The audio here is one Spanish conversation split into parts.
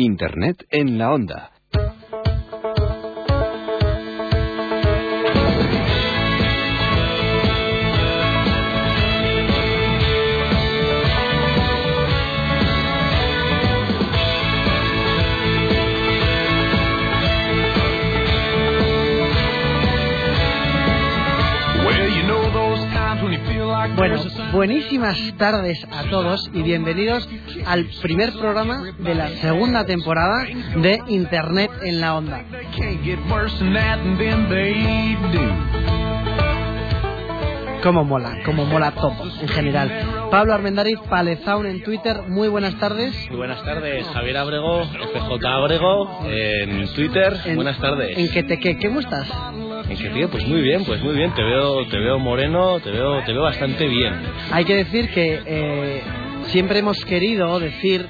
Internet en la onda. Buenísimas tardes a todos y bienvenidos al primer programa de la segunda temporada de Internet en la Onda. Como mola, como mola todo en general. Pablo Armendariz, Palezaun en Twitter, muy buenas tardes. Muy buenas tardes, Javier Abrego, FJ Abrego en Twitter, buenas tardes. ¿En qué te qué? ¿Cómo estás? ¿En tío? Pues muy bien, pues muy bien, te veo, te veo moreno, te veo, te veo bastante bien. Hay que decir que eh, siempre hemos querido decir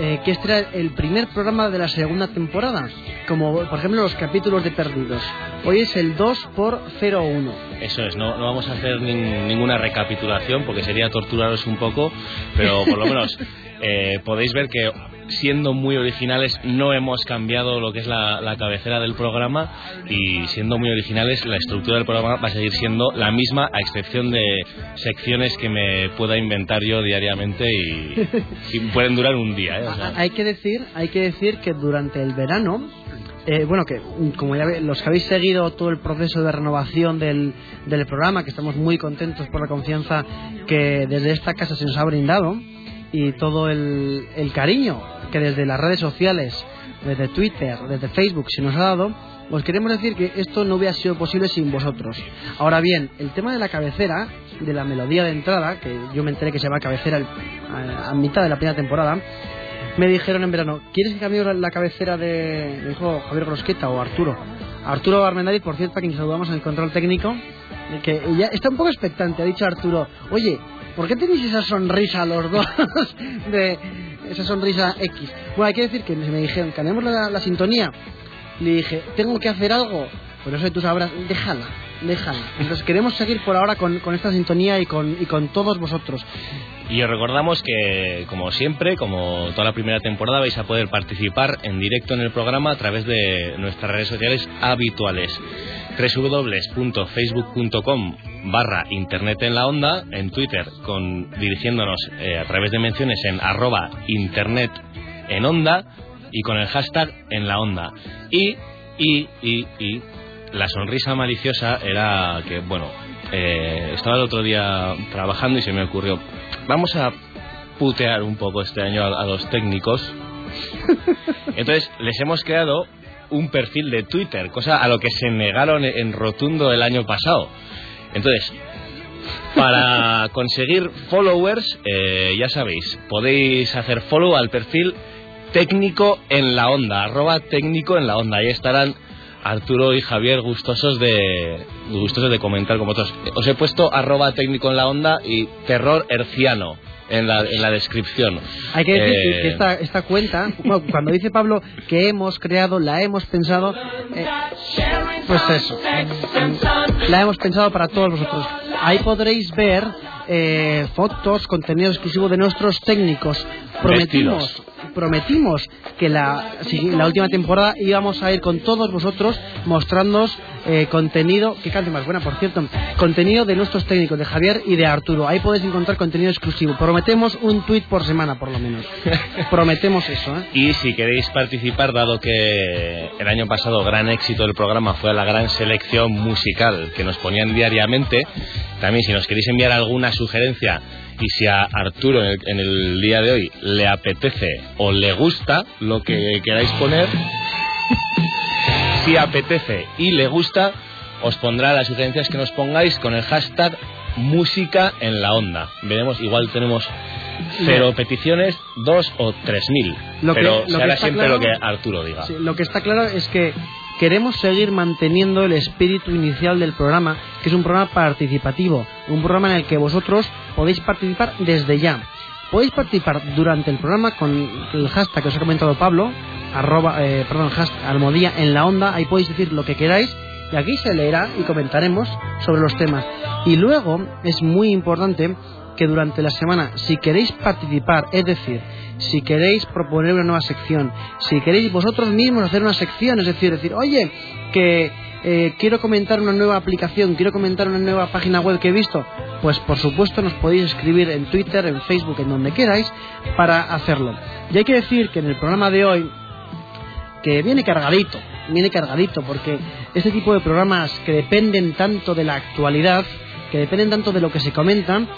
eh, que este era el primer programa de la segunda temporada, como por ejemplo los capítulos de Perdidos. Hoy es el 2 por 01. Eso es, no, no vamos a hacer nin- ninguna recapitulación porque sería torturaros un poco, pero por lo menos eh, podéis ver que siendo muy originales no hemos cambiado lo que es la, la cabecera del programa y siendo muy originales la estructura del programa va a seguir siendo la misma a excepción de secciones que me pueda inventar yo diariamente y, y pueden durar un día. ¿eh? O sea, Hay que decir, hay que decir que durante el verano, eh, bueno, que mm, como ya los que habéis seguido todo el proceso de renovación del, del programa, que estamos muy contentos por la confianza que desde esta casa se nos ha brindado y todo el, cariño que desde las redes sociales, desde Twitter, desde Facebook se nos ha dado, os queremos decir que esto no hubiera sido posible sin vosotros. Ahora bien, el tema de la cabecera, de la melodía de entrada, que yo me enteré que se llama cabecera el- a, mitad de la primera temporada, me dijeron en verano, ¿quieres que cambie la, cabecera de, me dijo Javier Grosqueta o Arturo? Arturo Armendariz, por cierto, a quien saludamos en el control técnico, que ya está un poco expectante, ha dicho Arturo, oye, ¿por qué tenéis esa sonrisa los dos? de esa sonrisa X. Bueno, hay que decir que me dijeron, cambiamos la, la sintonía. Le dije, ¿tengo que hacer algo? No sé, tú sabrás, déjala, déjala. Entonces queremos seguir por ahora con, con esta sintonía y con, y con todos vosotros. Y os recordamos que, como siempre, como toda la primera temporada, vais a poder participar en directo en el programa a través de nuestras redes sociales habituales www.facebook.com barra internet en la onda en Twitter con dirigiéndonos eh, a través de menciones en arroba internet en onda y con el hashtag en la onda y y y y la sonrisa maliciosa era que bueno eh, estaba el otro día trabajando y se me ocurrió vamos a putear un poco este año a, a los técnicos. Entonces les hemos creado un perfil de Twitter, cosa a lo que se negaron en rotundo el año pasado. Entonces, para conseguir followers, eh, ya sabéis, podéis hacer follow al perfil técnico en la onda, arroba técnico en la onda. Ahí estarán Arturo y Javier gustosos de gustosos de comentar con vosotros. Os he puesto arroba técnico en la onda y terror herciano en la, en la descripción. Hay que decir Eh, que esta, esta cuenta, bueno, cuando dice Pablo que hemos creado, la hemos pensado, eh, pues eso, la hemos pensado para todos vosotros. Ahí podréis ver eh, fotos, contenido exclusivo de nuestros técnicos. Prometimos, Vestidos. Prometimos que la, la última temporada íbamos a ir con todos vosotros mostrándoos eh, contenido, que cante más buena por cierto, contenido de nuestros técnicos, de Javier y de Arturo. Ahí podéis encontrar contenido exclusivo. Prometemos un tweet por semana por lo menos. Prometemos eso, ¿eh? Y si queréis participar, dado que el año pasado gran éxito del programa fue la gran selección musical que nos ponían diariamente, también si nos queréis enviar alguna sugerencia y si a Arturo en el, en el día de hoy le apetece o le gusta lo que queráis poner, si apetece y le gusta, os pondrá las sugerencias que nos pongáis con el hashtag música en la onda. Veremos, igual tenemos cero peticiones, dos o tres mil. Lo que- Pero lo que está siempre claro- lo que Arturo diga. Sí, lo que está claro es que queremos seguir manteniendo el espíritu inicial del programa, que es un programa participativo, un programa en el que vosotros podéis participar desde ya. Podéis participar durante el programa con el hashtag que os ha comentado Pablo, arroba, eh, perdón, hashtag almodía en la onda, ahí podéis decir lo que queráis y aquí se leerá y comentaremos sobre los temas. Y luego es muy importante que durante la semana, si queréis participar, es decir, si queréis proponer una nueva sección, si queréis vosotros mismos hacer una sección, es decir, decir, oye, que eh, quiero comentar una nueva aplicación, quiero comentar una nueva página web que he visto, pues por supuesto nos podéis escribir en Twitter, en Facebook, en donde queráis, para hacerlo. Y hay que decir que en el programa de hoy, que viene cargadito, viene cargadito, porque este tipo de programas que dependen tanto de la actualidad, que dependen tanto de lo que se comentan,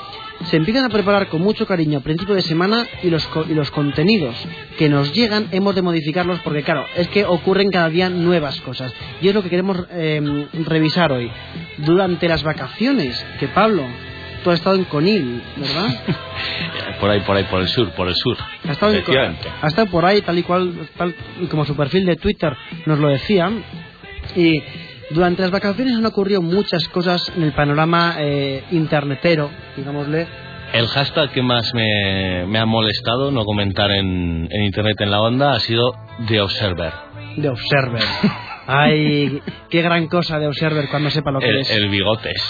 se empiezan a preparar con mucho cariño a principio de semana y los, y los contenidos que nos llegan hemos de modificarlos porque claro, es que ocurren cada día nuevas cosas y es lo que queremos em, revisar hoy. Durante las vacaciones, que Pablo, tú has estado en Conil, ¿verdad? por ahí, por ahí, por el sur, por el sur. Ha estado, ha estado por ahí, tal y cual, tal y como su perfil de Twitter nos lo decía. Y durante las vacaciones han ocurrido muchas cosas en el panorama eh, internetero, digámosle. El hashtag que más me, ha molestado no comentar en, Internet en la onda ha sido The Observer. The Observer. Ay, qué gran cosa de Observer cuando sepa lo que es. El bigotes.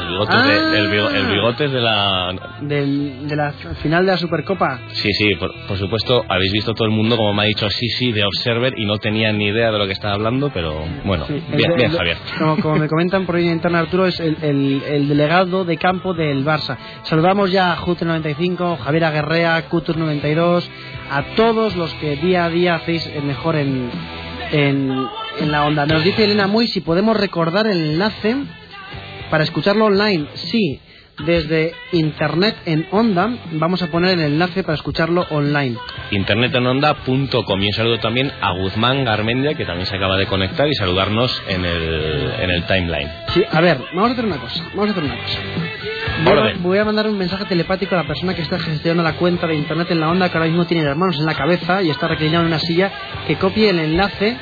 El bigote, de, el, bigote de la... de la final de la Supercopa. Sí, sí, por, supuesto, habéis visto todo el mundo, como me ha dicho, sí, sí, de Observer, y no tenía ni idea de lo que estaba hablando, pero bueno, bien, bien, Javier. Como, me comentan por ahí en internet, Arturo, es el, el, delegado de campo del Barça. Saludamos ya a Juter95, Javier Aguerrea, Cutur92, a todos los que día a día hacéis mejor en, en, en la onda. Nos dice Elena Muy si podemos recordar el enlace para escucharlo online, sí, desde Internet en Onda. Vamos a poner el enlace para escucharlo online. Internetenonda.com. Y un saludo también a Guzmán Garmendia, que también se acaba de conectar y saludarnos en el, en el timeline. Sí, a ver, vamos a hacer una cosa. Vamos a hacer una cosa. Voy a, voy a, mandar un mensaje telepático a la persona que está gestionando la cuenta de Internet en la Onda, que ahora mismo tiene las manos en la cabeza y está reclinado en una silla, que copie el enlace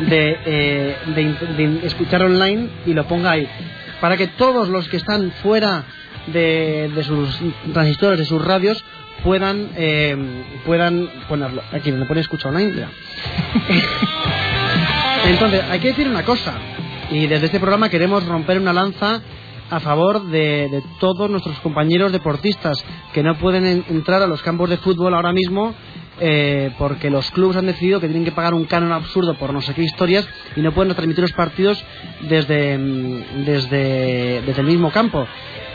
de, eh, de escuchar online y lo ponga ahí para que todos los que están fuera de, sus transistores, de sus radios, puedan eh, puedan ponerlo. Aquí me pone escucha online, Entonces, hay que decir una cosa, y desde este programa queremos romper una lanza a favor de, de, todos nuestros compañeros deportistas que no pueden entrar a los campos de fútbol ahora mismo eh, porque los clubes han decidido que tienen que pagar un canon absurdo por no sé qué historias y no pueden transmitir los partidos desde, mm, desde, desde el mismo campo.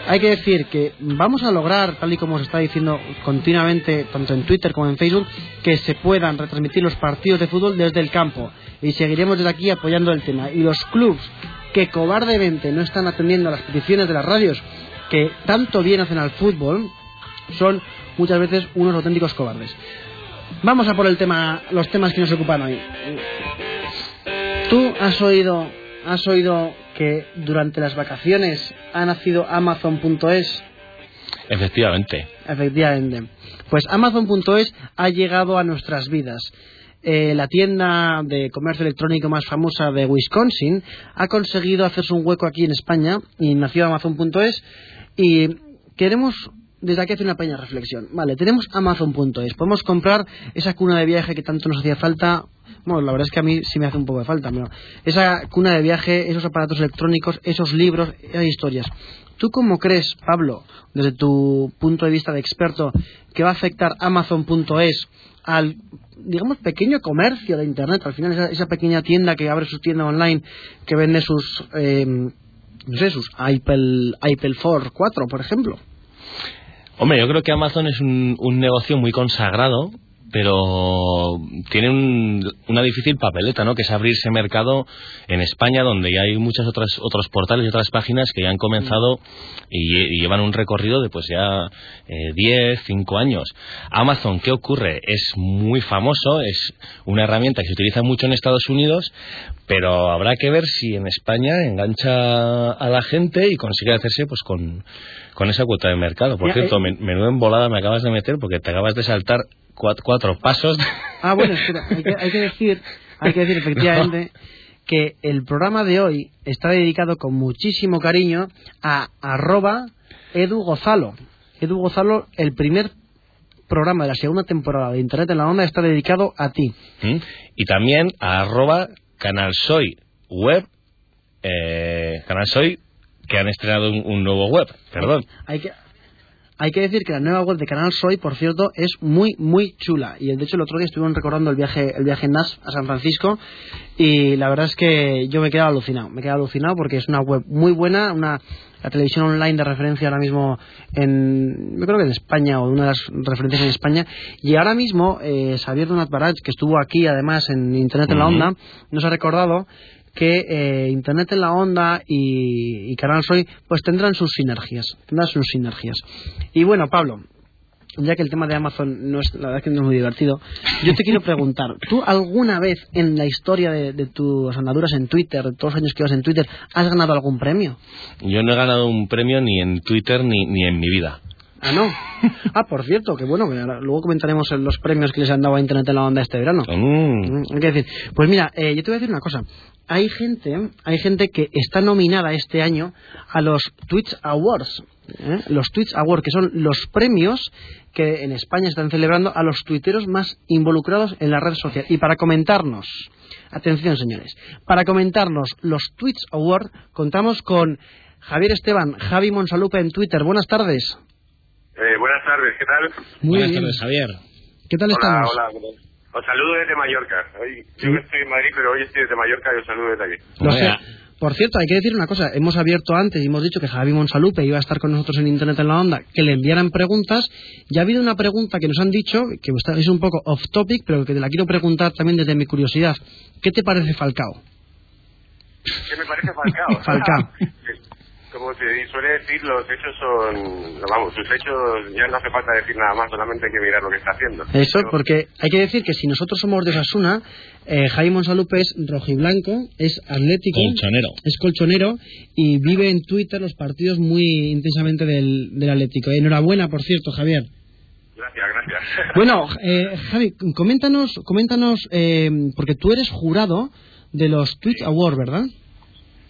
Hay que decir que vamos a lograr, tal y como se está diciendo continuamente, tanto en Twitter como en Facebook, que se puedan retransmitir los partidos de fútbol desde el campo. Y seguiremos desde aquí apoyando el tema. Y los clubes que cobardemente no están atendiendo a las peticiones de las radios, que tanto bien hacen al fútbol, son muchas veces unos auténticos cobardes. Vamos a por el tema, los temas que nos ocupan hoy. ¿Tú has oído, has oído que durante las vacaciones ha nacido Amazon.es? Efectivamente. Efectivamente. Pues Amazon.es ha llegado a nuestras vidas. Eh, la tienda de comercio electrónico más famosa de Wisconsin ha conseguido hacerse un hueco aquí en España y nació Amazon.es y queremos desde aquí hace una pequeña reflexión. Vale, tenemos Amazon.es. Podemos comprar esa cuna de viaje que tanto nos hacía falta. Bueno, la verdad es que a mí sí me hace un poco de falta, pero esa cuna de viaje, esos aparatos electrónicos, esos libros, esas historias. ¿Tú cómo crees, Pablo, desde tu punto de vista de experto, que va a afectar Amazon.es al, digamos, pequeño comercio de Internet? Al final, esa, pequeña tienda que abre su tienda online, que vende sus, eh, no sé, sus Apple, Apple 4, 4, por ejemplo. Hombre, yo creo que Amazon es un, un negocio muy consagrado pero tiene una difícil papeleta, ¿no? Que es abrirse mercado en España, donde ya hay muchos otros, otros portales y otras páginas que ya han comenzado y, llevan un recorrido de pues ya eh, 10, 5 años. Amazon, ¿qué ocurre? Es muy famoso, es una herramienta que se utiliza mucho en Estados Unidos, pero habrá que ver si en España engancha a la gente y consigue hacerse pues con, con esa cuota de mercado. Por cierto, eh, menudo embolada me acabas de meter porque te acabas de saltar cuatro, pasos. Ah, bueno, espera, hay que, hay que decir, hay que decir efectivamente que el programa de hoy está dedicado con muchísimo cariño a arroba Edu Gozalo. Edu Gozalo, el primer programa de la segunda temporada de Internet en la Onda está dedicado a ti. ¿Mm? Y también a arroba Canal Soy Web, eh, Canal Soy, que han estrenado un, nuevo web, perdón. Hay que, hay que decir que la nueva web de Canal Soy, por cierto, es muy, muy chula. Y de hecho el otro día estuvieron recordando el viaje, el viaje en NAS a San Francisco y la verdad es que yo me he quedado alucinado. Me he quedado alucinado porque es una web muy buena, una la televisión online de referencia ahora mismo en, yo creo que en España o una de las referencias en España. Y ahora mismo, eh, Xavier Donat Barat, que estuvo aquí además en Internet en la Onda, nos ha recordado que eh, Internet en la onda y, y Canal Soy pues tendrán sus sinergias, tendrán sus sinergias. Y bueno, Pablo, ya que el tema de Amazon no es, la verdad que no es muy divertido, yo te quiero preguntar, ¿tú alguna vez en la historia de, de tus andaduras en Twitter, de todos los años que vas en Twitter, has ganado algún premio? Yo no he ganado un premio ni en Twitter ni, ni en mi vida. Ah, no. Ah, por cierto, que bueno, que luego comentaremos los premios que les han dado a Internet en la onda este verano. Mm. Que decir, pues mira, eh, yo te voy a decir una cosa. Hay gente, hay gente que está nominada este año a los Twitch Awards. ¿eh? Los Twitch Awards, que son los premios que en España están celebrando a los tuiteros más involucrados en la red social. Y para comentarnos, atención señores, para comentarnos los Twitch Awards contamos con Javier Esteban, Javi Monsalupe en Twitter. Buenas tardes. Eh, buenas tardes, ¿qué tal? Muy Buenas bien. tardes, Javier. ¿Qué tal hola, estamos? hola. Os saludo desde Mallorca. Hoy, Yo estoy en Madrid, pero hoy estoy desde Mallorca y os saludo desde aquí. Por cierto, hay que decir una cosa. Hemos abierto antes y hemos dicho que Javi Monsalupe iba a estar con nosotros en Internet en la Onda, que le enviaran preguntas. Ya ha habido una pregunta que nos han dicho, que es un poco off topic, pero que te la quiero preguntar también desde mi curiosidad. ¿Qué te parece Falcao? ¿Qué me parece Falcao? Falcao. Como se suele decir, los hechos son... Vamos, sus hechos ya no hace falta decir nada más, solamente hay que mirar lo que está haciendo. Eso, porque hay que decir que si nosotros somos de Osasuna, eh, Javi Monsalupe es rojiblanco, es atlético, Colchonero. es colchonero y vive en Twitter los partidos muy intensamente del, del Atlético. Enhorabuena, por cierto, Javier. Gracias, gracias. Bueno, eh, Javi, coméntanos, coméntanos, eh, porque tú eres jurado de los Twitch Awards, ¿verdad?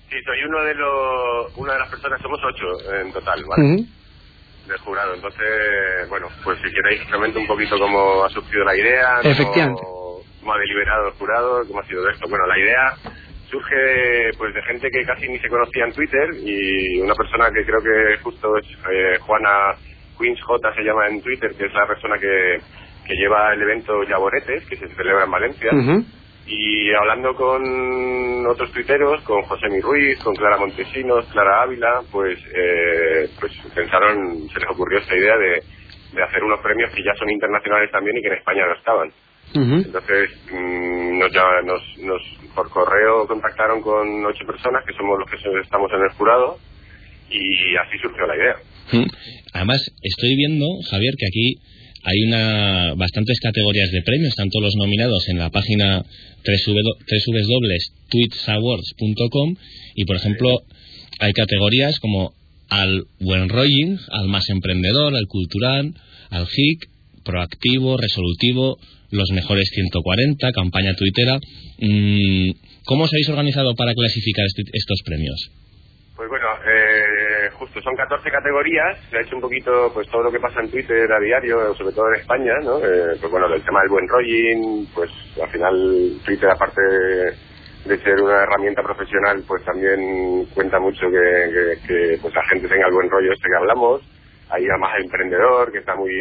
Sí, soy uno de los... Una de las personas, somos ocho en total, ¿vale? Del jurado. Entonces, bueno, pues si queréis comento un poquito cómo ha surgido la idea, cómo- Efectivamente. cómo ha deliberado el jurado, cómo ha sido esto. Bueno, la idea surge pues de gente que casi ni se conocía en Twitter y una persona que creo que justo es eh, Juana Queens J se llama en Twitter, que es la persona que, que lleva el evento Yaboretes, que se celebra en Valencia. Y hablando con otros tuiteros, con José Mi Ruiz, con Clara Montesinos, Clara Ávila, pues, eh, pues pensaron, se les ocurrió esta idea de, de hacer unos premios que ya son internacionales también y que en España no estaban. Entonces, mm, nos, nos, nos, por correo contactaron con ocho personas, que somos los que estamos en el jurado, y así surgió la idea. Mm. Además, estoy viendo, Javier, que aquí hay una bastantes categorías de premios, todos los nominados en la página www.twitchawards.com y, por ejemplo, hay categorías como al buen rolling, al más emprendedor, al cultural, al hic, proactivo, resolutivo, los mejores 140, campaña tuitera. Mm, ¿Cómo os habéis organizado para clasificar este- estos premios? Justo son 14 categorías, se ha hecho un poquito pues todo lo que pasa en Twitter a diario, sobre todo en España, ¿no? Eh, pues bueno, el tema del buen rolling, pues al final Twitter aparte de ser una herramienta profesional, pues también cuenta mucho que, que- que, pues la gente tenga el buen rollo este que hablamos, hay más emprendedor que está muy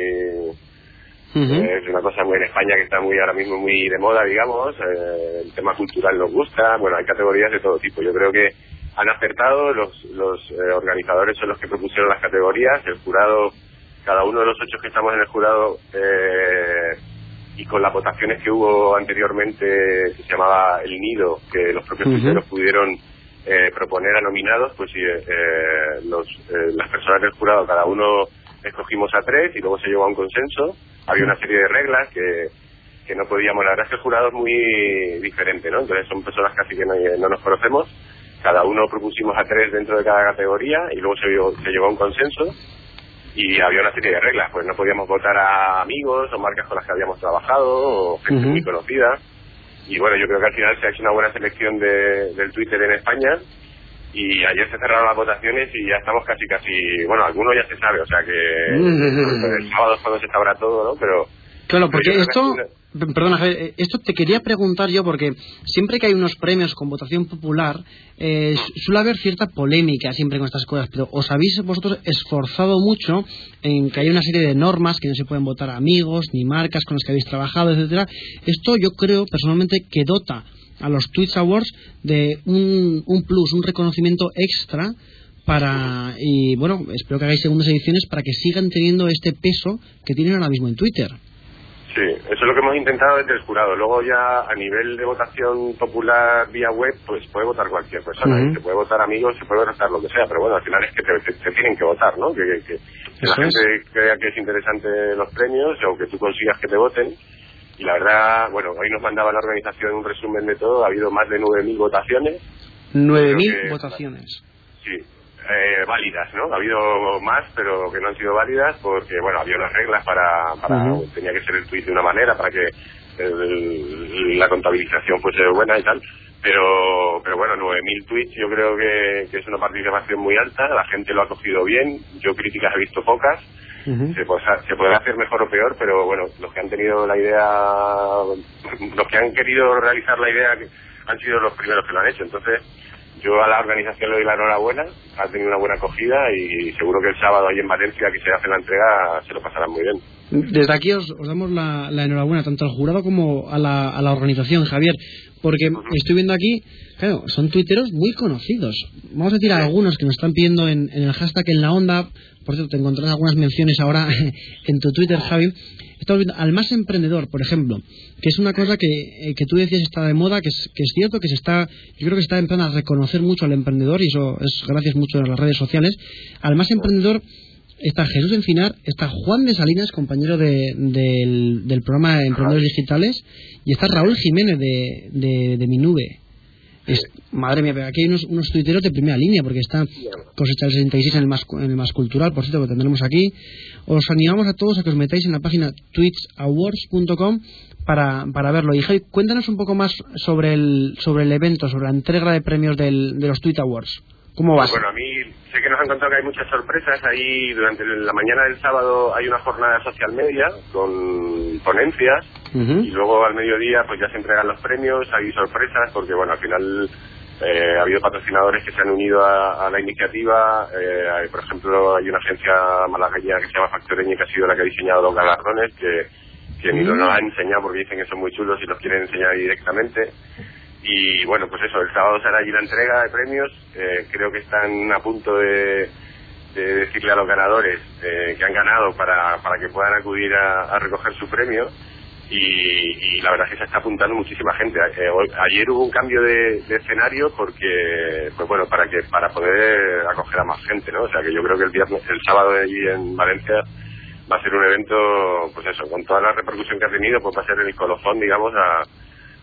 Eh, es una cosa muy en España que está muy ahora mismo muy de moda, digamos. eh, el tema cultural nos gusta. Bueno, hay categorías de todo tipo. Yo creo que han acertado. Los, los eh, organizadores son los que propusieron las categorías. El jurado, cada uno de los ocho que estamos en el jurado, eh, y con las votaciones que hubo anteriormente, que se llamaba El Nido, que los propios tuiteros pudieron eh, proponer a nominados, pues sí, eh, los, eh, las personas del jurado, cada uno escogimos a tres y luego se llegó a un consenso. Había una serie de reglas que, que no podíamos, la verdad es que el jurado es muy diferente, ¿no? Entonces son personas casi que no, no nos conocemos. Cada uno propusimos a tres dentro de cada categoría y luego se llegó, se llegó a un consenso y había una serie de reglas, pues no podíamos votar a amigos o marcas con las que habíamos trabajado o gente muy conocida. Y bueno, yo creo que al final se ha hecho una buena selección de- del Twitter en España y ayer se cerraron las votaciones y ya estamos casi, casi, bueno, algunos ya se sabe, o sea que Mm. el sábado cuando se sabrá todo, ¿no? Pero Claro, porque Pero esto, que Perdona, Javier, eh, esto te quería preguntar yo porque siempre que hay unos premios con votación popular eh, suele haber cierta polémica siempre con estas cosas, pero ¿os habéis vosotros esforzado mucho en que haya una serie de normas que no se pueden votar amigos ni marcas con las que habéis trabajado, etcétera? Esto yo creo personalmente que dota a los Twitch Awards de un, un plus, un reconocimiento extra para y bueno espero que hagáis segundas ediciones para que sigan teniendo este peso que tienen ahora mismo en Twitter. Sí, eso es lo que hemos intentado desde el jurado. Luego ya a nivel de votación popular vía web, pues puede votar cualquier persona. Se puede votar amigos, se puede votar lo que sea, pero bueno, al final es que te, tienen que votar, ¿no? Que, la gente crea que es interesante los premios o que tú consigas que te voten. Y la verdad, bueno, hoy nos mandaba la organización un resumen de todo. Ha habido más de 9.000 votaciones. 9.000 votaciones. Sí, eh, válidas, ¿no? Ha habido más, pero que no han sido válidas porque, bueno, había unas reglas para, para tenía que ser el tweet de una manera para que la contabilización fuese buena y tal. Pero, pero bueno, 9.000 tweets yo creo que, que, es una participación muy alta, la gente lo ha cogido bien, yo críticas he visto pocas, se, podrá, se podrá hacer mejor o peor, pero bueno, los que han tenido la idea, los que han querido realizar la idea han sido los primeros que lo han hecho, entonces yo a la organización le doy la enhorabuena, ha tenido una buena acogida y seguro que el sábado ahí en Valencia que se hace la entrega se lo pasarán muy bien. Desde aquí os, damos la, enhorabuena tanto al jurado como a la, a la organización, Javier, porque estoy viendo aquí, claro, son tuiteros muy conocidos. Vamos a decir algunos que nos están pidiendo en, en el hashtag en la onda, por cierto, te encontrarás algunas menciones ahora en tu Twitter, Javi estamos viendo al más emprendedor, por ejemplo, que es una cosa que, eh, que tú decías está de moda, que es, que es cierto, que se está, yo creo que se está empezando a reconocer mucho al emprendedor y eso es gracias mucho a las redes sociales. Al más emprendedor está Jesús Encinar, está Juan de Salinas, compañero de, del, programa Emprendedores Digitales, y está Raúl Jiménez de, de, de Mi Nube. Es, madre mía, pero aquí hay unos, unos tuiteros de primera línea, porque está Cosecha el 66 en el, más, en el más cultural, por cierto, que tendremos aquí. Os animamos a todos a que os metáis en la página twitchawards.com para, para verlo. Y Javi, cuéntanos un poco más sobre el, sobre el evento, sobre la entrega de premios del, de los Tweet Awards. ¿Cómo va? Bueno, a mí sé que nos han contado que hay muchas sorpresas. Ahí durante la mañana del sábado hay una jornada social media con ponencias y luego al mediodía pues ya se entregan los premios, hay sorpresas porque bueno, al final eh, ha habido patrocinadores que se han unido a, la iniciativa. Eh, por ejemplo, hay una agencia malagueña que se llama Factoreña que ha sido la que ha diseñado los galardones que, que ni nos ha enseñado porque dicen que son muy chulos y los quieren enseñar directamente. Y bueno, pues eso, el sábado será allí la entrega de premios. Eh, creo que están a punto de, decirle a los ganadores eh, que han ganado para, para que puedan acudir a, recoger su premio. Y, la verdad es que se está apuntando muchísima gente. Eh, ayer hubo un cambio de, escenario porque, pues bueno, para que para poder acoger a más gente, ¿no? O sea que yo creo que el viernes, el sábado allí en Valencia va a ser un evento, pues eso, con toda la repercusión que ha tenido, pues va a ser el colofón, digamos, a,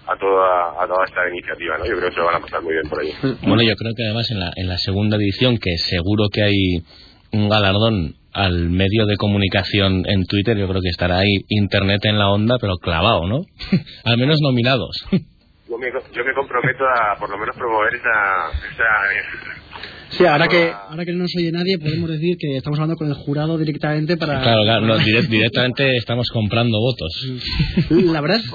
a toda, a toda esta iniciativa, ¿no? Yo creo que se van a pasar muy bien por ahí. Bueno, yo creo que además en la, en la segunda edición, que seguro que hay un galardón al medio de comunicación en Twitter, yo creo que estará ahí Internet en la onda, pero clavado, ¿no? al menos nominados. yo, me, yo me comprometo a por lo menos promover esa... esa Sí, ahora que, ahora que no nos oye nadie, podemos decir que estamos hablando con el jurado directamente para... Claro, claro, directamente estamos comprando votos. La verdad es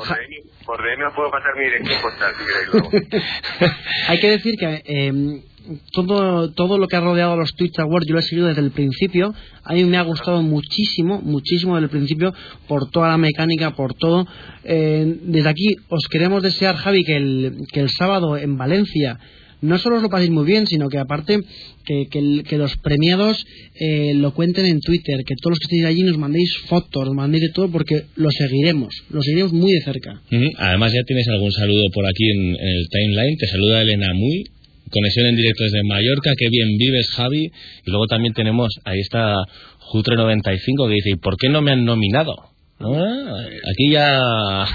por DM os puedo pasar mi dirección postal si queréis. Hay que decir que eh, todo, todo lo que ha rodeado a los Twitch Awards yo lo he seguido desde el principio. A mí me ha gustado muchísimo, muchísimo desde el principio por toda la mecánica, por todo. Eh, desde aquí os queremos desear, Javi, que el, que el sábado en Valencia no solo os lo paséis muy bien, sino que aparte que, los premiados eh, lo cuenten en Twitter, que todos los que estéis allí nos mandéis fotos, nos mandéis de todo, porque lo seguiremos, lo seguiremos muy de cerca. Además ya tienes algún saludo por aquí en, el timeline, te saluda Elena Muy, conexión en directo desde Mallorca, qué bien vives Javi, y luego también tenemos, ahí está Jutre95 que dice, ¿y por qué no me han nominado? Aquí ya...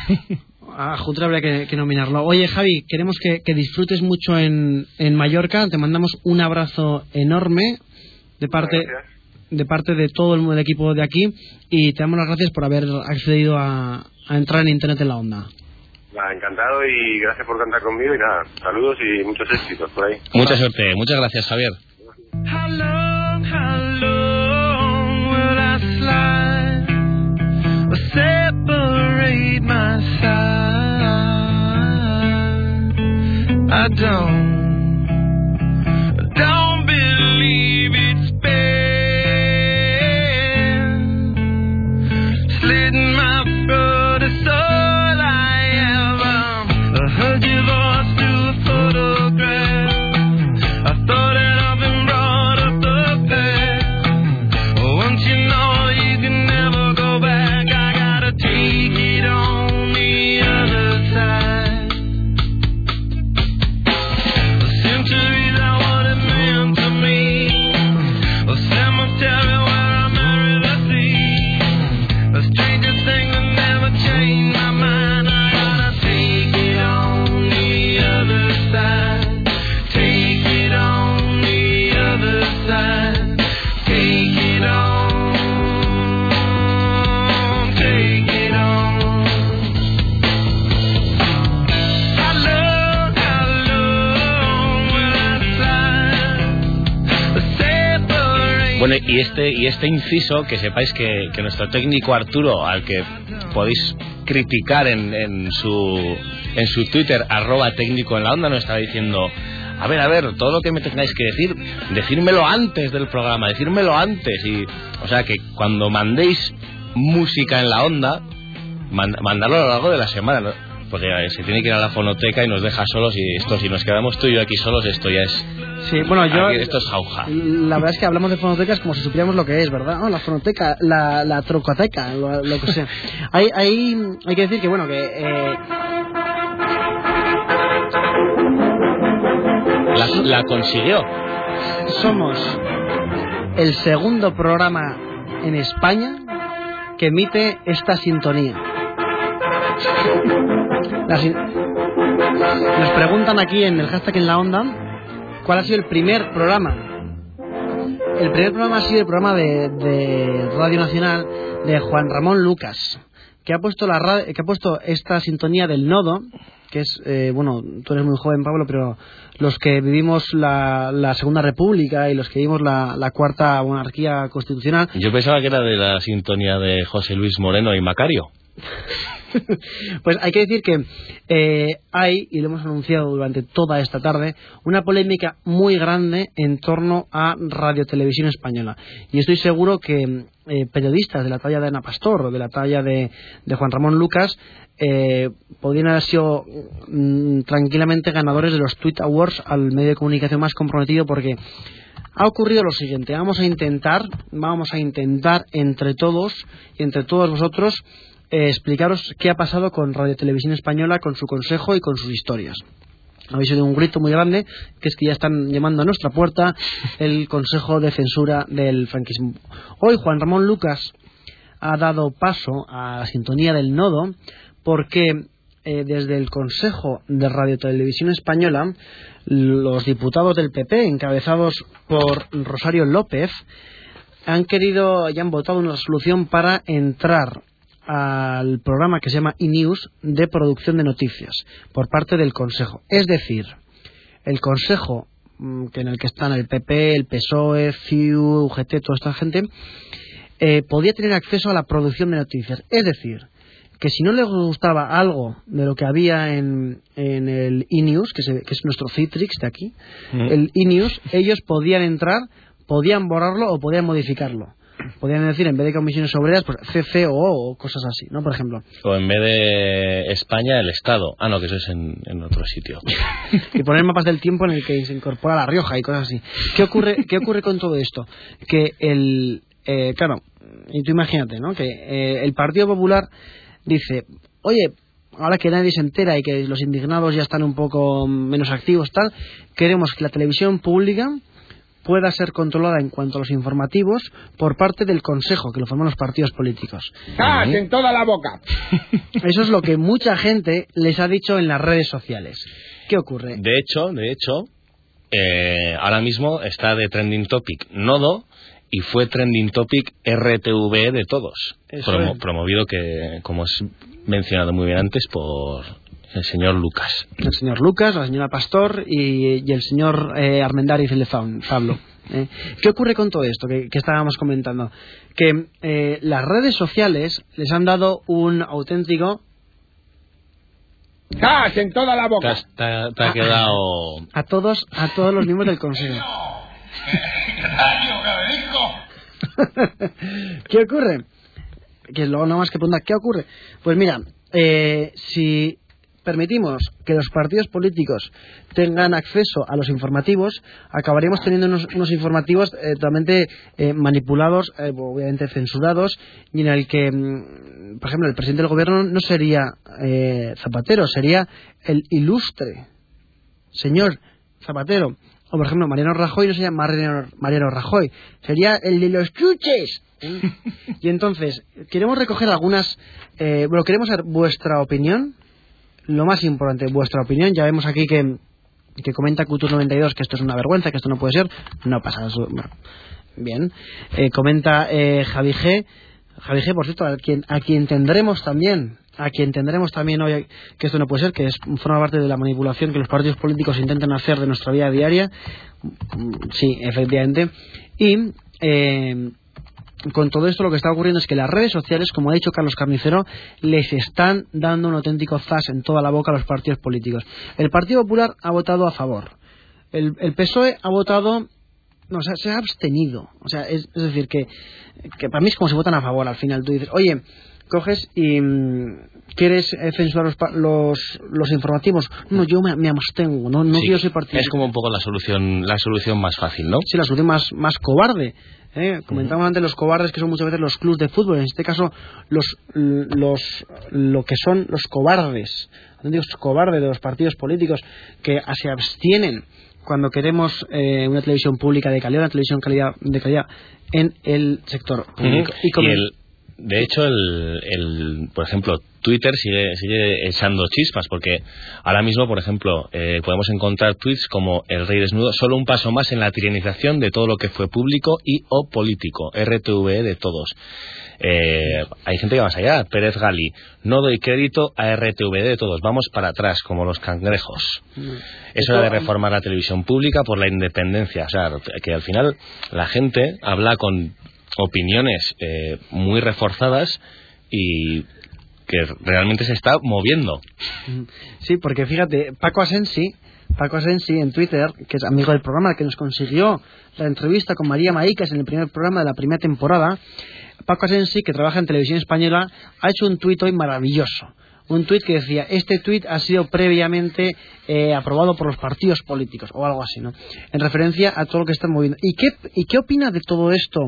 a Jutra habría que, nominarlo. Oye, Javi, queremos que, disfrutes mucho en, en, Mallorca. Te mandamos un abrazo enorme de parte, de parte de todo el, equipo de aquí y te damos las gracias por haber accedido a, entrar en Internet en la onda. encantado y gracias por cantar conmigo y nada, saludos y muchos éxitos por ahí. Mucha suerte, muchas gracias Javier. separate my side. I don't, don't believe it's better. Bueno, y este, y este inciso, que sepáis que, nuestro técnico Arturo, al que podéis criticar en, en, su, en su Twitter, arroba técnico en la onda, nos estaba diciendo, a ver, a ver, todo lo que me tengáis que decir, decírmelo antes del programa, decírmelo antes. Y, o sea, que cuando mandéis música en la onda, mand- mandarlo a lo largo de la semana, ¿no? Porque eh, se tiene que ir a la fonoteca y nos deja solos y esto, si nos quedamos tú y yo aquí solos, esto ya es... Sí, bueno, yo. aquí esto es jauja. La verdad es que hablamos de fonotecas como si supiéramos lo que es, ¿verdad? No, la fonoteca, la, la trocoteca, lo, lo que sea. Hay, hay, hay que decir que, bueno, que. Eh, La, la consiguió. somos el segundo programa en España que emite esta sintonía. Nos preguntan aquí en el hashtag en la onda cuál ha sido el primer programa. El primer programa ha sido el programa de, de Radio Nacional de Juan Ramón Lucas, que ha puesto la que ha puesto esta sintonía del nodo, que es eh, bueno, tú eres muy joven Pablo, pero los que vivimos la, la Segunda República y los que vivimos la, la Cuarta Monarquía Constitucional, Yo pensaba que era de la sintonía de José Luis Moreno y Macario. pues hay que decir que eh, hay, y lo hemos anunciado durante toda esta tarde, una polémica muy grande en torno a Radio Televisión Española. Y estoy seguro que eh, periodistas de la talla de Ana Pastor o de la talla de, de Juan Ramón Lucas eh, podrían haber sido mm, tranquilamente ganadores de los Tweet Awards al medio de comunicación más comprometido porque ha ocurrido lo siguiente. Vamos a intentar, vamos a intentar entre todos y entre todos vosotros eh, explicaros qué ha pasado con Radio Televisión Española, con su consejo y con sus historias. Habéis oído un grito muy grande, que es que ya están llamando a nuestra puerta el Consejo de Censura del Franquismo. Hoy Juan Ramón Lucas ha dado paso a la sintonía del nodo porque eh, desde el Consejo de Radio Televisión Española los diputados del PP encabezados por Rosario López han querido y han votado una resolución para entrar al programa que se llama eNews de producción de noticias por parte del Consejo. Es decir, el Consejo mm, que en el que están el PP, el PSOE, CIU, UGT, toda esta gente, eh, podía tener acceso a la producción de noticias. Es decir, que si no les gustaba algo de lo que había en, en el eNews, que, es nuestro Citrix de aquí, el eNews, ellos podían entrar, podían borrarlo o podían modificarlo. Podían decir, en vez de comisiones obreras, pues CCO o cosas así, ¿no? Por ejemplo. O en vez de España, el Estado. Ah, no, que eso es en, en otro sitio. y poner mapas del tiempo en el que se incorpora La Rioja y cosas así. ¿Qué ocurre, qué ocurre con todo esto? Que el. eh, claro, y tú imagínate, ¿no? Que eh, el Partido Popular dice, oye, ahora que nadie se entera y que los indignados ya están un poco menos activos, tal, queremos que la televisión pública pueda ser controlada en cuanto a los informativos por parte del Consejo, que lo forman los partidos políticos. ¡Ah, en toda la boca! Eso es lo que mucha gente les ha dicho en las redes sociales. ¿Qué ocurre? De hecho, de hecho, eh, ahora mismo está de trending topic Nodo y fue trending topic RTV de todos. Promo- promovido que, como es mencionado muy bien antes, por el señor Lucas. el señor Lucas, la señora Pastor y, y el señor eh, Armendáriz Lezaun, Pablo. ¿eh? ¿Qué ocurre con todo esto que, que estábamos comentando? Que eh, las redes sociales les han dado un auténtico ¡Cas en toda la boca! te ha- te ha quedado... A todos, a todos los miembros del consejo. ¿Qué ocurre? Que luego no más que preguntar, ¿qué ocurre? Pues mira, eh, si permitimos que los partidos políticos tengan acceso a los informativos, acabaríamos teniendo unos, unos informativos eh, totalmente eh, manipulados, eh, obviamente censurados, y en el que, mm, por ejemplo, el presidente del gobierno no sería eh, Zapatero, sería el ilustre señor Zapatero. O, por ejemplo, Mariano Rajoy no sería Mariano, Mariano Rajoy, sería el de los chuches. ¿eh? y entonces, queremos recoger algunas. Eh, bueno, queremos saber vuestra opinión. Lo más importante, vuestra opinión. Ya vemos aquí que, que comenta Cultura92 que esto es una vergüenza, que esto no puede ser. No pasa eso. bien. Eh, comenta eh, Javi G. Javi G, por cierto, a quien, a quien tendremos también, a quien tendremos también hoy, que esto no puede ser, que es, forma parte de la manipulación que los partidos políticos intentan hacer de nuestra vida diaria. Mm, Sí, efectivamente. Y eh, con todo esto lo que está ocurriendo es que las redes sociales, como ha dicho Carlos Carnicero, les están dando un auténtico zas en toda la boca a los partidos políticos. El Partido Popular ha votado a favor. El, PSOE ha votado no, o sea, se ha abstenido. O sea, es, es decir, que, que para mí es como si votan a favor al final. Tú dices, oye, coges y mm, quieres eh, censurar los, los, los informativos. No, yo me, me abstengo, no, no Sí, quiero ser partidario. Es como un poco la solución, la solución más fácil, ¿no? Sí, la solución más, más cobarde. ¿eh? Comentamos antes los cobardes que son muchas veces los clubs de fútbol. En este caso, los, los, lo que son los cobardes, auténticos cobardes de los partidos políticos que se abstienen cuando queremos eh, una televisión pública de calidad, una televisión calidad, de calidad en el sector público. Y con- el- de hecho, el, el, por ejemplo, Twitter sigue, sigue echando chispas, porque ahora mismo, por ejemplo, eh, podemos encontrar tweets como el rey desnudo, solo un paso más en la tiranización de todo lo que fue público y o político, RTV de todos. Eh, hay gente que va más allá, Pérez Gali, no doy crédito a RTV de todos, vamos para atrás, como los cangrejos. Es hora de reformar la televisión pública por la independencia. O sea, que al final la gente habla con opiniones eh, muy reforzadas y que realmente se está moviendo. Sí, porque fíjate, Paco Asensi, Paco Asensi en Twitter, que es amigo del programa, que nos consiguió la entrevista con María Maicas en el primer programa de la primera temporada, Paco Asensi, que trabaja en televisión española, ha hecho un tuit hoy maravilloso. Un tuit que decía, este tuit ha sido previamente eh, aprobado por los partidos políticos, o algo así, ¿no? En referencia a todo lo que están moviendo. ¿Y qué, y qué opina de todo esto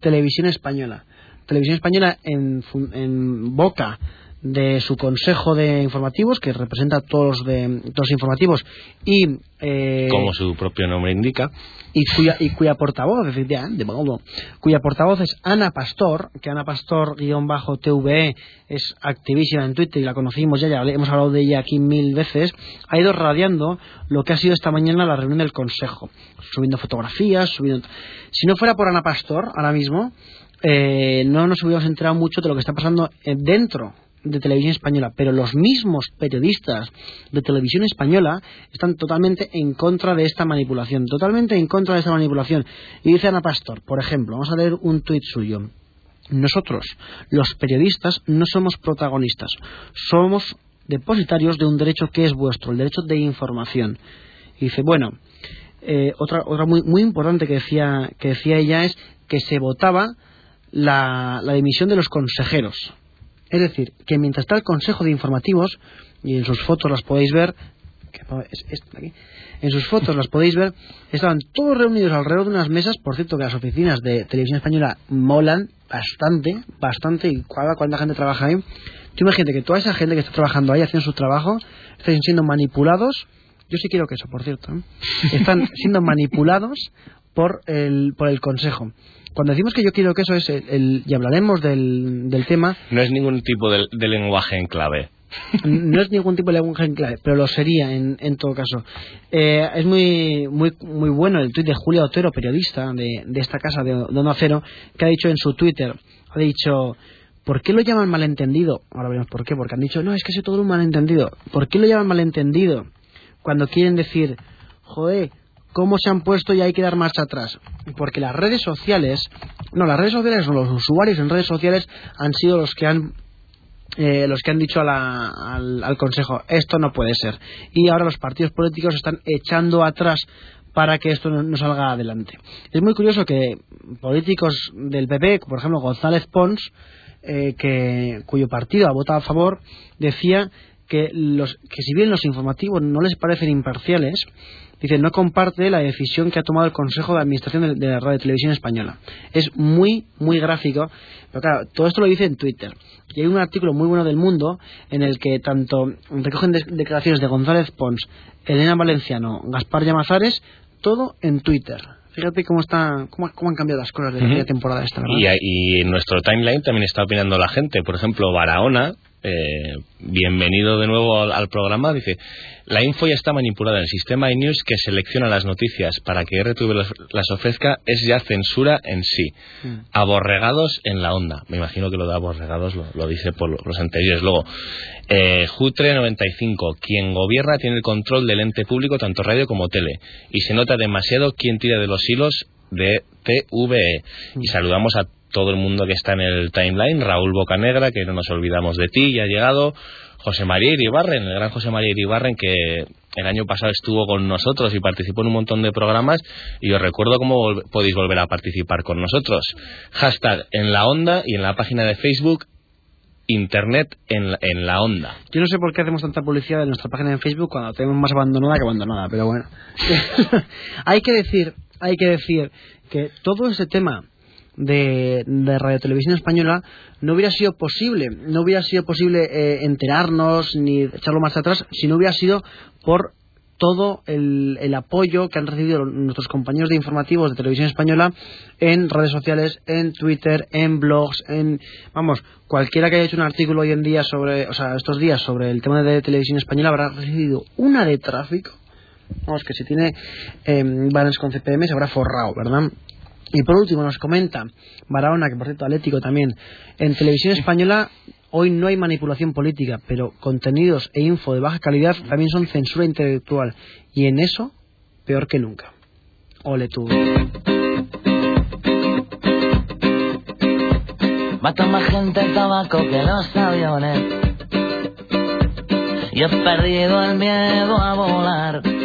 Televisión Española? Televisión Española en, en boca de su consejo de informativos, que representa a todos, de, todos los informativos, y, eh, Como su propio nombre indica. y, cuya, y cuya portavoz, efectivamente, bueno, cuya portavoz es Ana Pastor, que Ana Pastor, guion bajo TVE, es activísima en Twitter y la conocimos ya, ya hemos hablado de ella aquí mil veces, ha ido radiando lo que ha sido esta mañana la reunión del Consejo, subiendo fotografías, subiendo... Si no fuera por Ana Pastor, ahora mismo, eh, no nos hubiéramos enterado mucho de lo que está pasando eh, dentro de televisión española, pero los mismos periodistas de televisión española están totalmente en contra de esta manipulación, totalmente en contra de esta manipulación. Y dice Ana Pastor, por ejemplo, vamos a leer un tuit suyo. Nosotros, los periodistas, no somos protagonistas, somos depositarios de un derecho que es vuestro, el derecho de información. Y dice, bueno, eh, otra, otra muy, muy importante que decía, que decía ella es que se votaba la, la dimisión de los consejeros. Es decir, que mientras está el Consejo de Informativos, y en sus fotos las podéis ver, en sus fotos las podéis ver, estaban todos reunidos alrededor de unas mesas, por cierto que las oficinas de televisión española molan bastante, bastante, y cada cuánta gente trabaja ahí. Tú imagínate que toda esa gente que está trabajando ahí haciendo su trabajo, están siendo manipulados, yo sí quiero que eso, por cierto, ¿eh? están siendo manipulados por el, por el Consejo. Cuando decimos que yo quiero que eso es el, el- y hablaremos del, del tema, No es ningún tipo de, de lenguaje en clave. no es ningún tipo de lenguaje en clave, pero lo sería en, en todo caso. Eh, es muy, muy, muy bueno el tuit de Julia Otero, periodista de, de esta casa de, de Onda Cero, que ha dicho en su Twitter, ha dicho, ¿por qué lo llaman malentendido? Ahora veremos por qué, porque han dicho, no, es que es todo un malentendido. ¿Por qué lo llaman malentendido? Cuando quieren decir, joder, ¿cómo se han puesto y hay que dar marcha atrás? Porque las redes sociales, no, las redes sociales, no, los usuarios en redes sociales han sido los que han eh, los que han dicho a la- al, al Consejo esto no puede ser y ahora los partidos políticos están echando atrás para que esto no, salga adelante. Es muy curioso que políticos del PP, por ejemplo González Pons, eh, que, cuyo partido ha votado a favor, decía que, los, que si bien los informativos no les parecen imparciales, dice no comparte la decisión que ha tomado el Consejo de Administración de, la Radio Televisión Española. Es muy, muy gráfico, pero claro, todo esto lo dice en Twitter. Y hay un artículo muy bueno del Mundo en el que tanto recogen de- declaraciones de González Pons, Elena Valenciano, Gaspar Llamazares, todo en Twitter. Fíjate cómo, está, cómo, cómo han cambiado las cosas de Ujú. la temporada esta, ¿verdad? Y, y en nuestro timeline también está opinando la gente. Por ejemplo, Barahona, eh, bienvenido de nuevo al, al programa, dice, la info ya está manipulada. El sistema iNews que selecciona las noticias para que RTV las, las ofrezca es ya censura en sí. Mm. Aborregados en la onda. Me imagino que lo de aborregados lo, lo dice por lo- los anteriores. Luego, eh, Jutre95, quien gobierna tiene el control del ente público, tanto radio como tele. Y se nota demasiado quién tira de los hilos de TVE. Y saludamos a todo el mundo que está en el timeline. Raúl Bocanegra, que no nos olvidamos de ti, ya ha llegado. José María Iribarren, el gran José María Iribarren, que el año pasado estuvo con nosotros y participó en un montón de programas. Y os recuerdo cómo podéis volver a participar con nosotros. Hashtag en la onda y en la página de Facebook Internet en la, en la onda. Yo no sé por qué hacemos tanta publicidad en nuestra página de Facebook cuando tenemos más abandonada que abandonada, pero bueno. hay que decir, hay que decir que todo ese tema de, Radio Televisión Española no hubiera sido posible, no hubiera sido posible eh, enterarnos ni echarlo más atrás si no hubiera sido por todo el, el apoyo que han recibido nuestros compañeros de informativos de televisión española en redes sociales, en Twitter, en blogs, en vamos, cualquiera que haya hecho un artículo hoy en día sobre, o sea, estos días sobre el tema de televisión española habrá recibido una de tráfico. Vamos, que si tiene eh, con CPM se habrá forrado, ¿verdad? Y por último nos comenta Barahona, que por cierto Atlético también, en televisión española hoy no hay manipulación política, pero contenidos e info de baja calidad también son censura intelectual. Y en eso, peor que nunca. Ole tú. Mata más gente el tabaco que los aviones. Y he perdido el miedo a volar.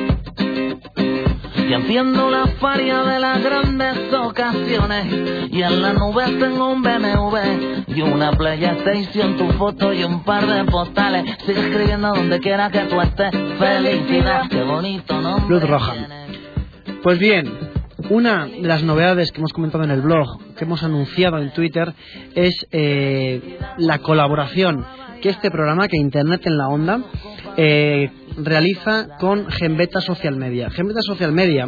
Y enciendo la faria de las grandes ocasiones. Y en la nube tengo un BMW y una PlayStation, tu foto y un par de postales. Sigue escribiendo donde quiera que tú estés. Felicidad, qué bonito nombre. Luz roja. Pues bien, una de las novedades que hemos comentado en el blog, que hemos anunciado en Twitter, es eh, la colaboración que este programa, que Internet en la Onda, eh, realiza con Gembeta Social Media. Gembeta Social Media,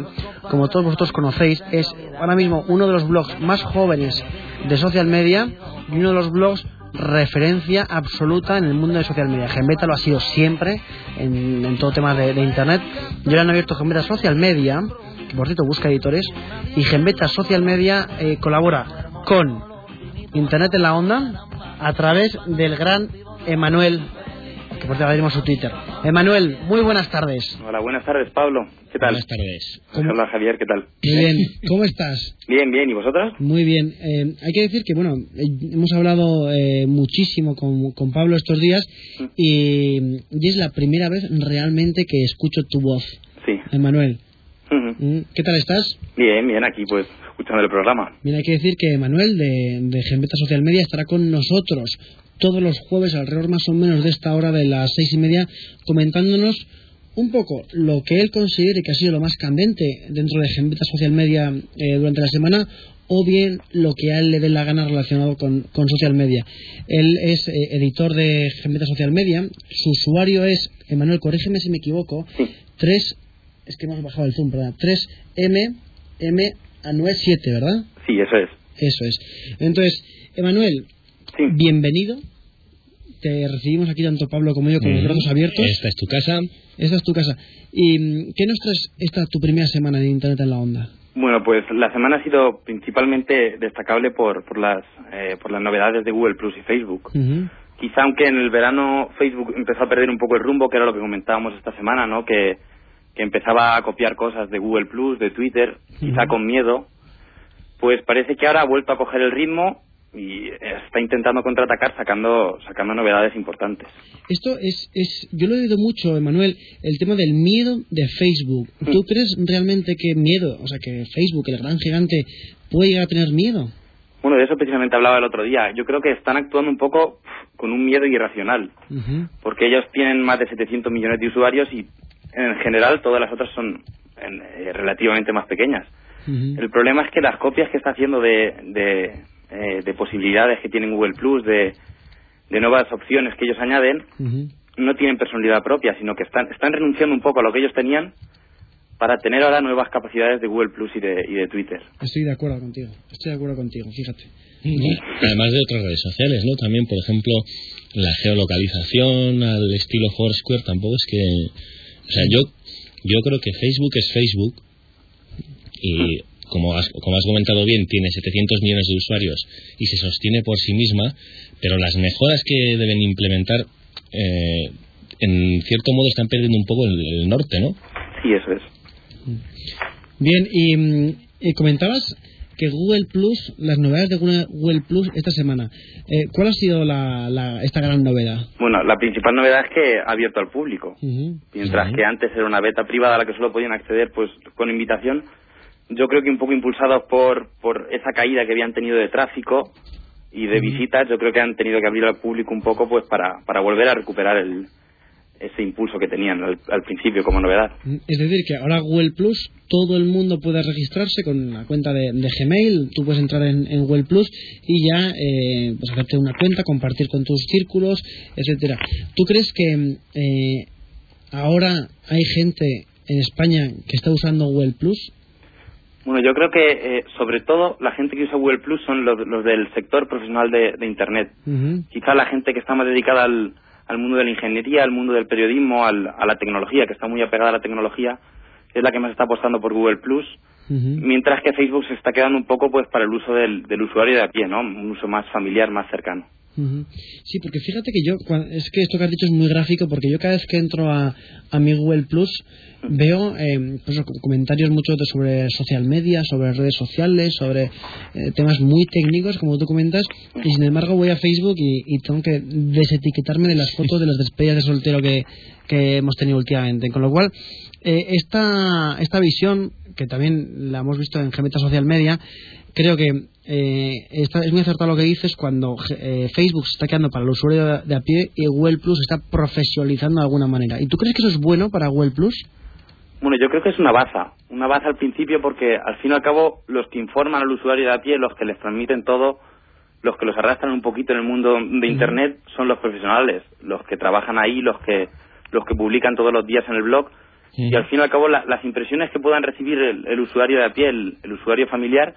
como todos vosotros conocéis, es ahora mismo uno de los blogs más jóvenes de social media y uno de los blogs referencia absoluta en el mundo de social media. Gembeta lo ha sido siempre en, todo tema de, internet. Y ahora han abierto Gembeta Social Media, que por cierto busca editores, y Gembeta Social Media eh, colabora con Internet en la Onda a través del gran Emanuel, que por diremos su Twitter. Emanuel, muy buenas tardes. Hola, buenas tardes, Pablo. ¿Qué tal? Buenas tardes. Hola, Javier, ¿qué tal? Muy bien, ¿cómo estás? Bien, bien, ¿y vosotros? Muy bien. Eh, hay que decir que, bueno, eh, hemos hablado eh, muchísimo con, con Pablo estos días y, y es la primera vez realmente que escucho tu voz, Sí. Emanuel. Ujú. Mm, ¿Qué tal estás? Bien, bien, aquí pues escuchando el programa. Bien, hay que decir que Manuel de, de Gembeta Social Media estará con nosotros todos los jueves alrededor más o menos de esta hora de las seis y media comentándonos un poco lo que él considere que ha sido lo más candente dentro de Gembeta Social Media eh, durante la semana o bien lo que a él le dé la gana relacionado con, con social media. Él es eh, editor de Gembeta Social Media, su usuario es, Emanuel, corrígeme si me equivoco, 3, es que hemos bajado el zoom, perdón, 3M, M, a 97, ¿verdad? Sí, eso es. Eso es. Entonces, Emanuel, Sí. bienvenido. Te recibimos aquí tanto Pablo como yo con los brazos abiertos. Esta es tu casa. Esta es tu casa. ¿Y qué nos traes esta tu primera semana de Internet en la Onda? Bueno, pues la semana ha sido principalmente destacable por, por, las, eh, por las novedades de Google Plus y Facebook. Quizá aunque en el verano Facebook empezó a perder un poco el rumbo, que era lo que comentábamos esta semana, ¿no? Que, que empezaba a copiar cosas de Google Plus, de Twitter, quizá con miedo, pues parece que ahora ha vuelto a coger el ritmo y está intentando contraatacar sacando sacando novedades importantes. Esto es, es, yo lo he oído mucho, Emanuel, el tema del miedo de Facebook. ¿Tú crees realmente que miedo, o sea, que Facebook, el gran gigante, puede llegar a tener miedo? Bueno, de eso precisamente hablaba el otro día. Yo creo que están actuando un poco con un miedo irracional, porque ellos tienen más de 700 millones de usuarios y en general todas las otras son en- eh, relativamente más pequeñas. El problema es que las copias que está haciendo de, de, eh, de posibilidades que tiene Google Plus, de, de nuevas opciones que ellos añaden, no tienen personalidad propia, sino que están, están renunciando un poco a lo que ellos tenían para tener ahora nuevas capacidades de Google Plus y de, y de Twitter. Estoy de acuerdo contigo, estoy de acuerdo contigo, fíjate. Además de otras redes sociales, ¿no? También, por ejemplo, la geolocalización al estilo Foursquare tampoco es que... O sea, yo, yo creo que Facebook es Facebook y, como has, como has comentado bien, tiene 700 millones de usuarios y se sostiene por sí misma, pero las mejoras que deben implementar, eh, en cierto modo, están perdiendo un poco el, el norte, ¿no? Sí, eso es. Bien, y, mm, y comentabas que Google Plus, las novedades de Google- Plus esta semana. Eh, ¿Cuál ha sido la, la- esta gran novedad? Bueno, la principal novedad es que ha abierto al público. Mientras que antes era una beta privada a la que solo podían acceder pues con invitación, yo creo que un poco impulsados por, por esa caída que habían tenido de tráfico y de visitas, yo creo que han tenido que abrir al público un poco pues para, para volver a recuperar el, ese impulso que tenían al, al principio como novedad. Es decir, que ahora Google Plus, todo el mundo puede registrarse con la cuenta de, de Gmail, tú puedes entrar en, en Google Plus y ya eh, pues hacerte una cuenta, compartir con tus círculos, etcétera. ¿Tú crees que eh, ahora hay gente en España que está usando Google Plus? Bueno, yo creo que eh, sobre todo la gente que usa Google Plus son los, los del sector profesional de, de Internet. Quizá la gente que está más dedicada al, al mundo de la ingeniería, al mundo del periodismo, al- a la tecnología, que está muy apegada a la tecnología, es la que más está apostando por Google Plus, mientras que Facebook se está quedando un poco pues para el uso del, del usuario de a pie, ¿no? Un uso más familiar, más cercano. Sí, porque fíjate que yo, es que esto que has dicho es muy gráfico, porque yo cada vez que entro a, a mi Google Plus veo eh, pues, co- comentarios muchos sobre social media, sobre redes sociales, sobre eh, temas muy técnicos, como tú comentas, y sin embargo voy a Facebook y, y tengo que desetiquetarme de las fotos de las despedidas de soltero que, que hemos tenido últimamente. Con lo cual, eh, esta, esta visión, que también la hemos visto en Gemeta Social Media, creo que eh, está- es muy acertado lo que dices cuando eh, Facebook se está quedando para el usuario de, de a pie y Google Plus está profesionalizando de alguna manera. ¿Y tú crees que eso es bueno para Google Plus? Bueno, yo creo que es una baza, una baza al principio porque al fin y al cabo los que informan al usuario de a pie, los que les transmiten todo, los que los arrastran un poquito en el mundo de Internet son los profesionales, los que trabajan ahí, los que los que publican todos los días en el blog y al fin y al cabo la- las impresiones que puedan recibir el, el usuario de a pie, el, el usuario familiar,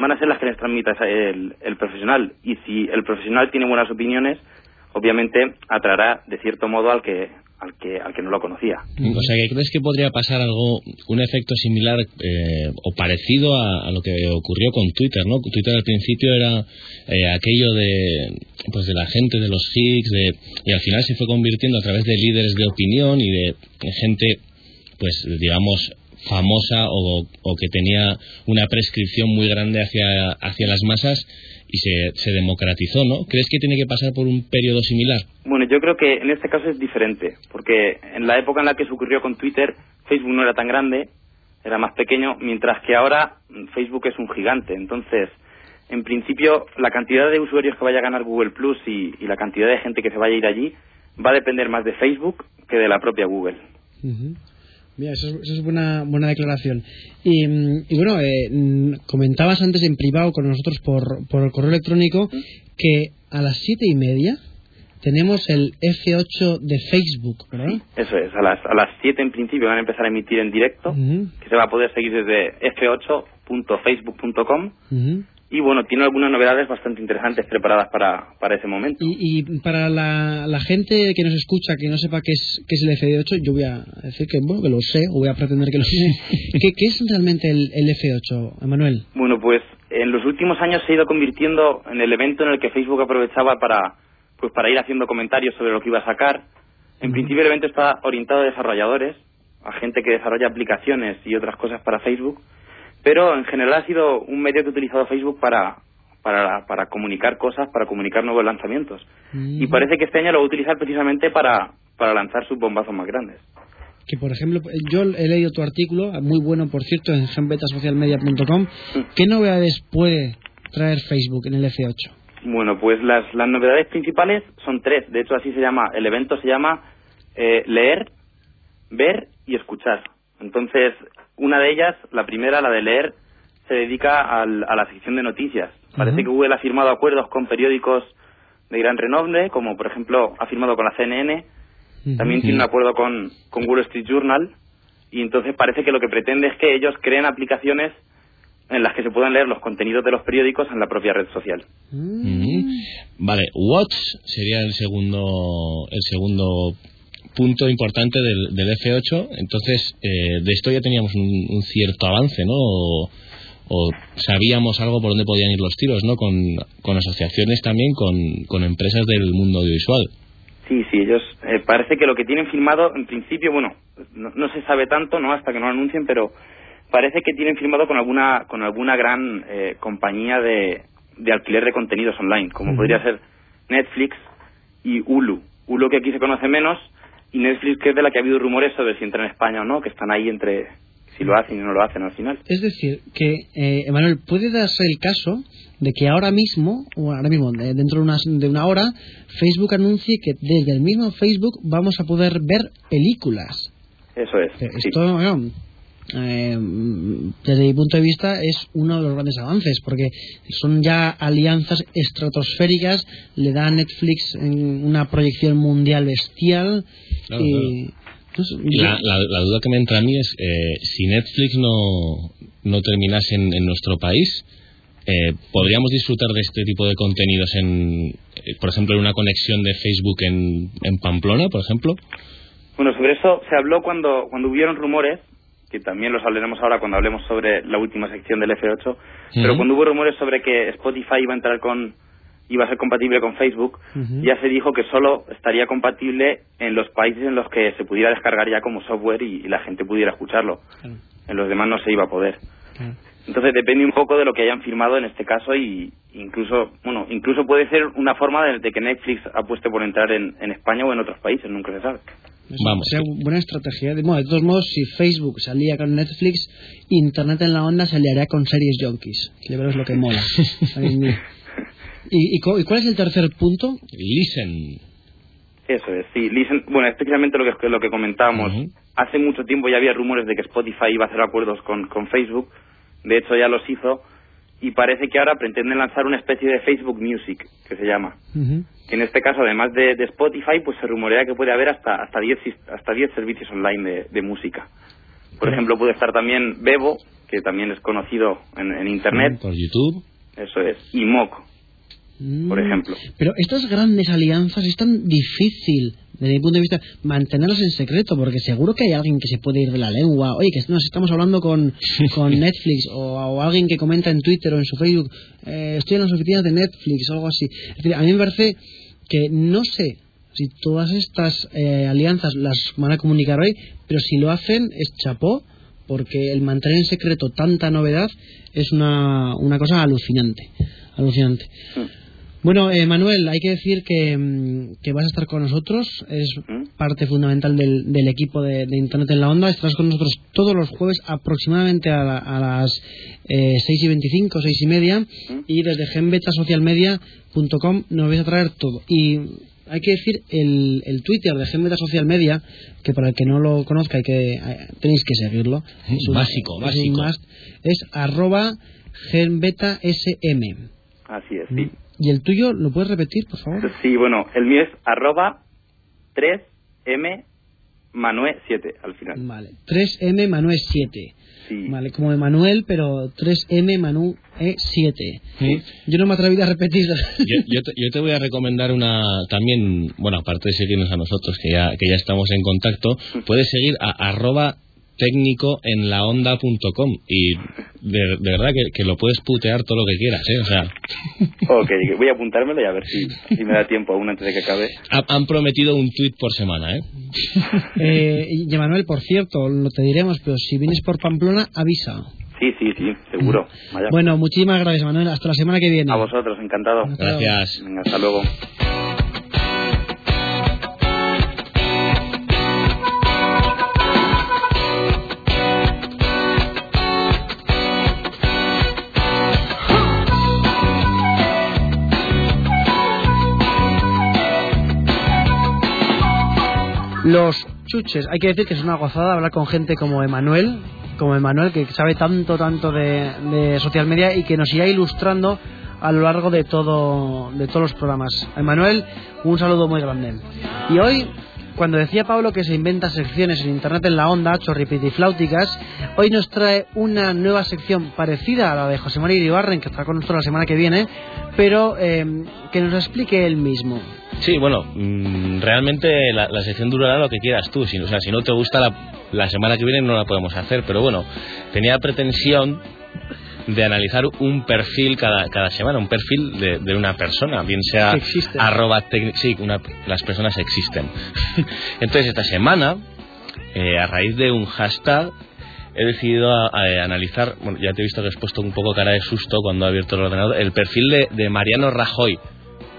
van a ser las que les transmita el, el profesional y si el profesional tiene buenas opiniones, obviamente atraerá de cierto modo al que al que al que no lo conocía. O sea, que crees que podría pasar algo, un efecto similar eh, o parecido a, a lo que ocurrió con Twitter, ¿no? Twitter al principio era eh, aquello de, pues de la gente, de los geeks, de, y al final se fue convirtiendo a través de líderes de opinión y de gente, pues digamos, famosa o, o que tenía una prescripción muy grande hacia, hacia las masas y se, se democratizó, ¿no? ¿Crees que tiene que pasar por un periodo similar? Bueno, yo creo que en este caso es diferente, porque en la época en la que se ocurrió con Twitter, Facebook no era tan grande, era más pequeño, mientras que ahora Facebook es un gigante. Entonces, en principio, la cantidad de usuarios que vaya a ganar Google Plus y, y la cantidad de gente que se vaya a ir allí va a depender más de Facebook que de la propia Google. Mira, eso es, eso es buena, buena declaración. Y, mm, y bueno, eh, mm, comentabas antes en privado con nosotros por, por el correo electrónico que a las siete y media tenemos el F8 de Facebook, ¿verdad? Eso es, a las, a las 7 en principio van a empezar a emitir en directo, que se va a poder seguir desde f8.facebook.com. ujú. Y bueno, tiene algunas novedades bastante interesantes preparadas para, para ese momento. Y, y para la, la gente que nos escucha, que no sepa qué es, qué es el F8, yo voy a decir que, bueno, que lo sé, o voy a pretender que lo sé. ¿Qué, qué es realmente el, el F8, Emanuel? Bueno, pues en los últimos años se ha ido convirtiendo en el evento en el que Facebook aprovechaba para, pues para ir haciendo comentarios sobre lo que iba a sacar. En principio el evento está orientado a desarrolladores, a gente que desarrolla aplicaciones y otras cosas para Facebook, pero en general ha sido un medio que ha utilizado Facebook para, para, para comunicar cosas, para comunicar nuevos lanzamientos. Mm. Y parece que este año lo va a utilizar precisamente para, para lanzar sus bombazos más grandes. Que, por ejemplo, yo he leído tu artículo, muy bueno, por cierto, en genbetasocialmedia.com. ¿Qué novedades puede traer Facebook en el F8? Bueno, pues las, las novedades principales son tres. De hecho, así se llama. El evento se llama eh, leer, ver y escuchar. Entonces, una de ellas, la primera, la de leer, se dedica al- a la sección de noticias. Parece que Google ha firmado acuerdos con periódicos de gran renombre, como por ejemplo ha firmado con la CNN, también tiene un acuerdo con, con Wall Street Journal, y entonces parece que lo que pretende es que ellos creen aplicaciones en las que se puedan leer los contenidos de los periódicos en la propia red social. Ujú. Vale, Watch sería el segundo el segundo punto importante del, del F8. Entonces, eh, de esto ya teníamos un, un cierto avance, ¿no? O, o sabíamos algo por dónde podían ir los tiros, ¿no? Con, con asociaciones también, con, con empresas del mundo audiovisual. Sí, sí, ellos eh, parece que lo que tienen firmado, en principio, bueno, no, no se sabe tanto, ¿no? Hasta que no lo anuncien, pero parece que tienen firmado con alguna con alguna gran eh, compañía de, de alquiler de contenidos online, como podría ser Netflix y Hulu. Hulu que aquí se conoce menos y Netflix que es de la que ha habido rumores sobre si entra en España o no, que están ahí entre si lo hacen y no lo hacen al final. Es decir, que, eh, Emanuel, puede darse el caso de que ahora mismo, o ahora mismo, de- dentro de, unas- de una hora, Facebook anuncie que desde el mismo Facebook vamos a poder ver películas. Eso es. Eh, sí. Esto, eh, desde mi punto de vista, es uno de los grandes avances, porque son ya alianzas estratosféricas, le da a Netflix en una proyección mundial bestial. Claro, y, yo- la, la- la duda que me entra a mí es, eh, si Netflix no, no terminase en, en nuestro país, eh, ¿podríamos disfrutar de este tipo de contenidos en, eh, por ejemplo, en una conexión de Facebook en, en Pamplona, por ejemplo? Bueno, sobre eso se habló cuando, cuando hubieron rumores, que también los hablaremos ahora cuando hablemos sobre la última sección del F8, pero cuando hubo rumores sobre que Spotify iba a entrar con iba a ser compatible con Facebook, ya se dijo que solo estaría compatible en los países en los que se pudiera descargar ya como software y, y la gente pudiera escucharlo. En los demás no se iba a poder. Entonces depende un poco de lo que hayan firmado en este caso y incluso, bueno, incluso puede ser una forma de, de que Netflix apueste por entrar en, en España o en otros países, nunca se sabe. Vamos. Sería buena estrategia. De, bueno, de todos modos, si Facebook salía con Netflix, Internet en la onda se aliaría con series junkies. Que es lo que mola. ¿Y, y, y cuál es el tercer punto? Listen. Eso es, sí. Listen, bueno, especialmente lo que, lo que comentábamos. Hace mucho tiempo ya había rumores de que Spotify iba a hacer acuerdos con, con Facebook. De hecho, ya los hizo. Y parece que ahora pretenden lanzar una especie de Facebook Music, que se llama. Que en este caso, además de, de Spotify, pues se rumorea que puede haber hasta hasta 10 sis- hasta 10 servicios online de, de música. Por ejemplo, puede estar también Bebo, que también es conocido en, en Internet. Por YouTube. Eso es. Y Moco. por Mm. ejemplo. Pero estas grandes alianzas es tan difícil, desde mi punto de vista, mantenerlas en secreto, porque seguro que hay alguien que se puede ir de la lengua. Oye, que nos estamos hablando con, con Netflix, o, o alguien que comenta en Twitter o en su Facebook, eh, estoy en las oficinas de Netflix o algo así. Es decir, a mí me parece que no sé si todas estas eh, alianzas las van a comunicar hoy, pero si lo hacen es chapó, porque el mantener en secreto tanta novedad es una, una cosa alucinante. Alucinante. Bueno, eh, Manuel, hay que decir que, mm, que vas a estar con nosotros, eres ¿Mm? parte fundamental del, del equipo de, de Internet en la Onda, estarás con nosotros todos los jueves aproximadamente a, la- a las eh, 6 y 25, 6 y media, y desde genbetasocialmedia.com nos vais a traer todo. Y hay que decir el, el Twitter de Genbeta Social Media, que para el que no lo conozca hay que, eh, tenéis que seguirlo. Es un- Básico, es un básico. must. Es arroba genbetasm. Así es, sí. ¿Y el tuyo lo puedes repetir, por favor? Sí, bueno, el mío es arroba 3M Manue 7 al final. Vale. 3M Manuel 7. Sí. Vale, como de Manuel, pero 3M Manu E7. Sí. Yo no me atreví a repetirlo. Yo, yo te, yo te voy a recomendar una también, bueno, aparte de seguirnos a nosotros, que ya, que ya estamos en contacto, puedes seguir a arroba técnico en la onda.com y de, de verdad que, que lo puedes putear todo lo que quieras, ¿eh? O sea, Ok, voy a apuntármelo y a ver si, si me da tiempo aún antes de que acabe. ha- han prometido un tweet por semana, ¿eh? eh, y Manuel, por cierto, lo te diremos, pero si vienes por Pamplona, avisa. Sí, sí, sí, seguro. Vaya. Bueno, muchísimas gracias, Manuel. Hasta la semana que viene. A vosotros, encantado. Gracias. Venga, hasta luego. Los chuches, hay que decir que es una gozada hablar con gente como Emanuel, como Emanuel, que sabe tanto, tanto de, social media y que nos irá ilustrando a lo largo de todo de todos los programas. Emanuel, un saludo muy grande. Y hoy, cuando decía Pablo que se inventa secciones en internet en la onda, chorripitifláuticas, hoy nos trae una nueva sección parecida a la de José María Iribarren, que estará con nosotros la semana que viene, pero eh, que nos explique él mismo. Sí, bueno, mm, realmente la, la sección durará lo que quieras tú. Si, o sea, si no te gusta la, la semana que viene no la podemos hacer. Pero bueno, tenía pretensión de analizar un perfil cada, cada semana, un perfil de, de una persona, bien sea arroba sí, una- las personas existen. Entonces esta semana, eh, a raíz de un hashtag, he decidido a- a- analizar, bueno, ya te he visto que has puesto un poco cara de susto cuando he abierto el ordenador, el perfil de, de Mariano Rajoy.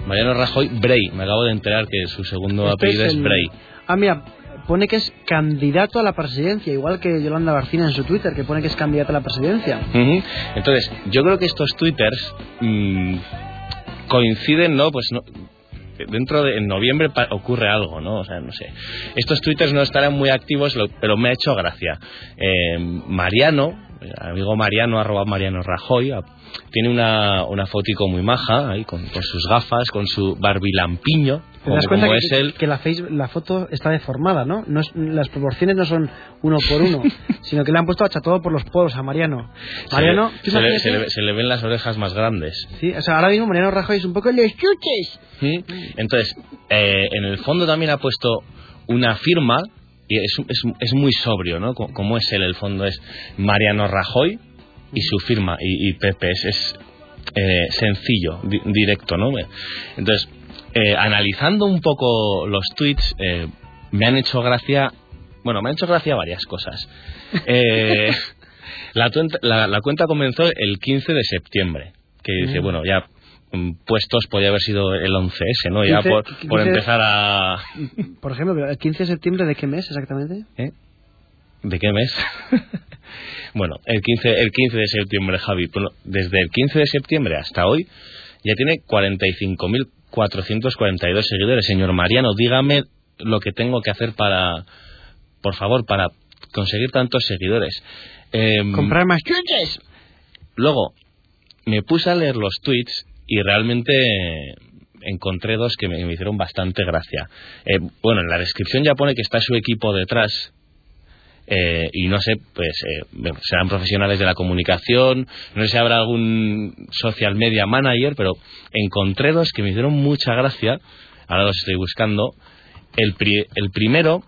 Mariano Rajoy Brey, me acabo de enterar que su segundo Este apellido es, el- Brey. Ah, mira, pone que es candidato a la presidencia, igual que Yolanda Barcina en su Twitter, que pone que es candidato a la presidencia. Entonces, yo creo que estos twitters mm, coinciden, ¿no? Pues no, dentro de en noviembre ocurre algo, ¿no? O sea, no sé. Estos twitters no estarán muy activos, pero me ha hecho gracia. Eh, Mariano, amigo Mariano, arroba Mariano Rajoy, a- tiene una, una fotico muy maja, ahí, con, con sus gafas, con su barbilampiño, Te das cuenta que, es él. que la, face- la foto está deformada, ¿no? no es- las proporciones no son uno por uno, sino que le han puesto achatado por los poros a Mariano. Mariano, le- ¿tú se, le, se le- se le ven las orejas más grandes. Sí, o sea, ahora mismo Mariano Rajoy es un poco los chuches. ¿Sí? Entonces, eh, en el fondo también ha puesto una firma, y es, es, es muy sobrio, ¿no? Co- Como es él, el fondo es Mariano Rajoy y su firma, y, y Pepe, es, es, eh, sencillo, di- directo, ¿no? Entonces, eh, analizando un poco los tweets, eh, me han hecho gracia, bueno, me han hecho gracia varias cosas. Eh, la, la, la cuenta comenzó el 15 de septiembre, que dice, Mm. bueno, ya mm, puestos podía haber sido el 11S, ¿no? Ya 15, por, por 15. empezar a... Por ejemplo, el 15 de septiembre de qué mes exactamente? ¿Eh? ¿De qué mes? bueno, el 15, el 15 de septiembre, Javi. Bueno, desde el 15 de septiembre hasta hoy ya tiene 45.442 seguidores. Señor Mariano, dígame lo que tengo que hacer para, por favor, para conseguir tantos seguidores. Em, Comprar más chuches. Luego, me puse a leer los tweets y realmente encontré dos que me, me hicieron bastante gracia. Eh, bueno, en la descripción ya pone que está su equipo detrás. Eh, y no sé, pues eh, serán profesionales de la comunicación, no sé si habrá algún social media manager, pero encontré dos que me hicieron mucha gracia, ahora los estoy buscando. El, pri- el primero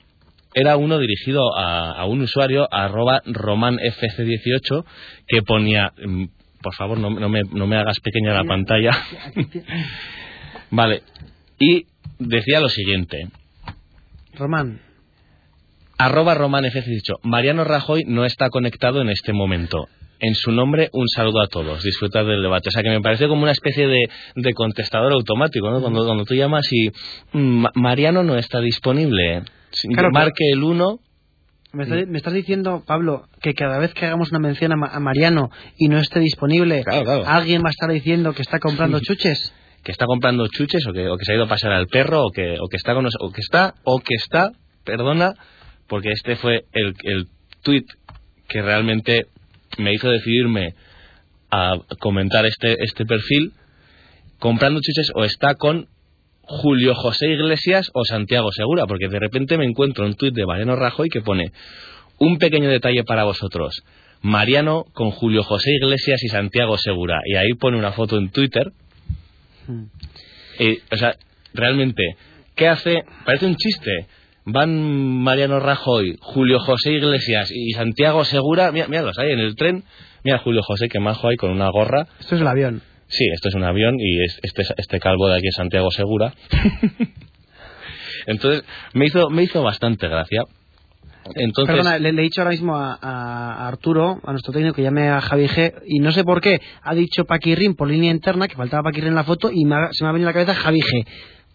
era uno dirigido a, a un usuario, arroba romanfc18, que ponía, mm, por favor, no, no me, no me hagas pequeña la pantalla. vale, y decía lo siguiente, Román. Arroba romanfc18, Mariano Rajoy no está conectado en este momento. En su nombre, un saludo a todos. Disfrutad del debate. O sea, que me parece como una especie de, de contestador automático, ¿no? Cuando, cuando tú llamas y mm, Ma- Mariano no está disponible. Si- Claro, marque el 1 Me estás, me estás diciendo, Pablo, que cada vez que hagamos una mención a, Ma- a Mariano y no esté disponible, Claro, claro. alguien va a estar diciendo que está comprando chuches. que está comprando chuches o que, o que se ha ido a pasar al perro o que, o que está con o que está o que está perdona porque este fue el, el tweet que realmente me hizo decidirme a comentar este este perfil comprando chuches o está con Julio José Iglesias o Santiago Segura porque de repente me encuentro un tuit de Mariano Rajoy que pone un pequeño detalle para vosotros Mariano con Julio José Iglesias y Santiago Segura y ahí pone una foto en Twitter Mm. eh, o sea, realmente, ¿qué hace? Parece un chiste. Van Mariano Rajoy, Julio José Iglesias y Santiago Segura. Mira, míralos ahí en el tren. Mira Julio José, que majo ahí con una gorra. Esto es el avión. Sí, esto es un avión y es- este, este calvo de aquí es Santiago Segura. Entonces, me hizo, me hizo bastante gracia. Entonces, Perdona, le, le he dicho ahora mismo a, a Arturo, a nuestro técnico, que llame a Javi G, y no sé por qué, ha dicho Paquirrin por línea interna, que faltaba Paquirrin en la foto, y me ha- se me ha venido a la cabeza Javi G.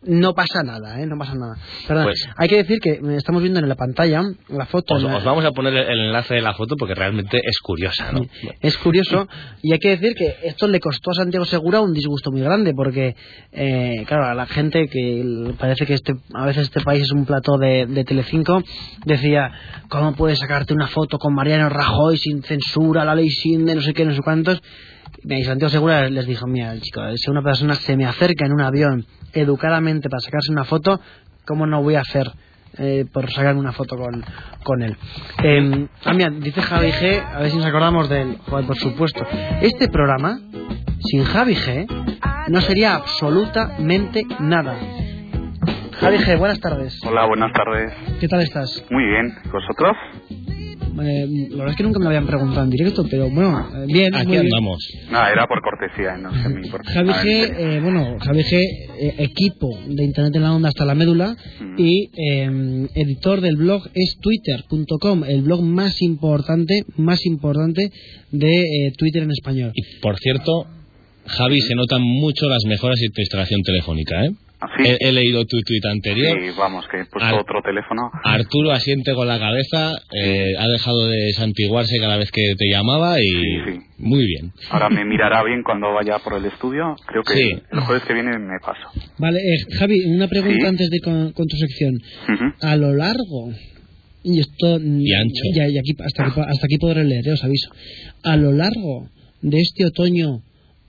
No pasa nada, ¿eh? No pasa nada. Perdona, Pues- hay que decir que estamos viendo en la pantalla la foto. os, en la- os vamos a poner el, enlace de la foto porque realmente es curiosa, ¿no? Es curioso y hay que decir que esto le costó a Santiago Segura un disgusto muy grande porque, eh, claro, a la gente que parece que este, a veces este país es un plató de, de Telecinco decía, ¿cómo puedes sacarte una foto con Mariano Rajoy sin censura, la ley sin de no sé qué, no sé cuántos? Y Santiago Segura les dijo, mira, chico, si una persona se me acerca en un avión educadamente para sacarse una foto, ¿cómo no voy a hacer eh, por sacar una foto con, con él? Eh, ah, mira, dice Javi G, a ver si nos acordamos de él. Joder, por supuesto. Este programa, sin Javi G, no sería absolutamente nada. Javi G, buenas tardes. Hola, buenas tardes. ¿Qué tal estás? Muy bien. ¿Vosotros? Eh, la verdad es que nunca me lo habían preguntado en directo, pero bueno, eh, bien. Aquí muy bien. andamos. Nada, era por cortesía, no sé, me importa. Javi G, eh, bueno, Javi G, eh, equipo de Internet en la Onda hasta la médula Mm. y eh, editor del blog es twitter.com, el blog más importante, más importante de eh, Twitter en español. Y por cierto, Javi, se notan mucho las mejoras en tu instalación telefónica, ¿eh? ¿Ah, sí? He, he leído tu tuit anterior. Sí, vamos, que he puesto otro teléfono. Arturo asiente con la cabeza, eh, ha dejado de santiguarse cada vez que te llamaba y Sí, sí. muy bien. Ahora me mirará bien cuando vaya por el estudio. Creo que Sí. el jueves que viene me paso. Vale, eh, Javi, una pregunta Sí. antes de con, con tu sección. Ujú. A lo largo, y esto. Y ancho. Ya, y aquí, hasta, aquí, hasta aquí podré leer, eh, os aviso. A lo largo de este otoño,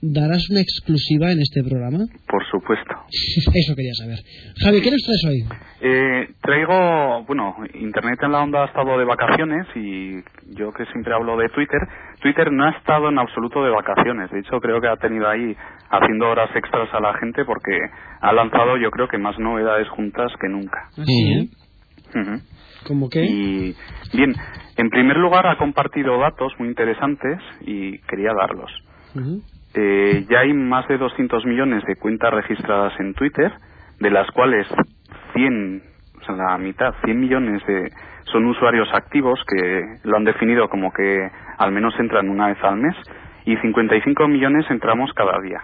¿darás una exclusiva en este programa? Por supuesto. Eso quería saber. Javi, ¿qué nos traes hoy? Eh, traigo, bueno, Internet en la onda ha estado de vacaciones y yo que siempre hablo de Twitter, Twitter no ha estado en absoluto de vacaciones. De hecho, creo que ha tenido ahí haciendo horas extras a la gente porque ha lanzado yo creo que más novedades juntas que nunca. Así, ¿eh? Ujú. ¿Cómo qué? Y bien, en primer lugar ha compartido datos muy interesantes y quería darlos. Ujú. Eh, ya hay más de 200 millones de cuentas registradas en Twitter, de las cuales 100, o sea, la mitad, 100 millones de, son usuarios activos que lo han definido como que al menos entran una vez al mes y 55 millones entramos cada día.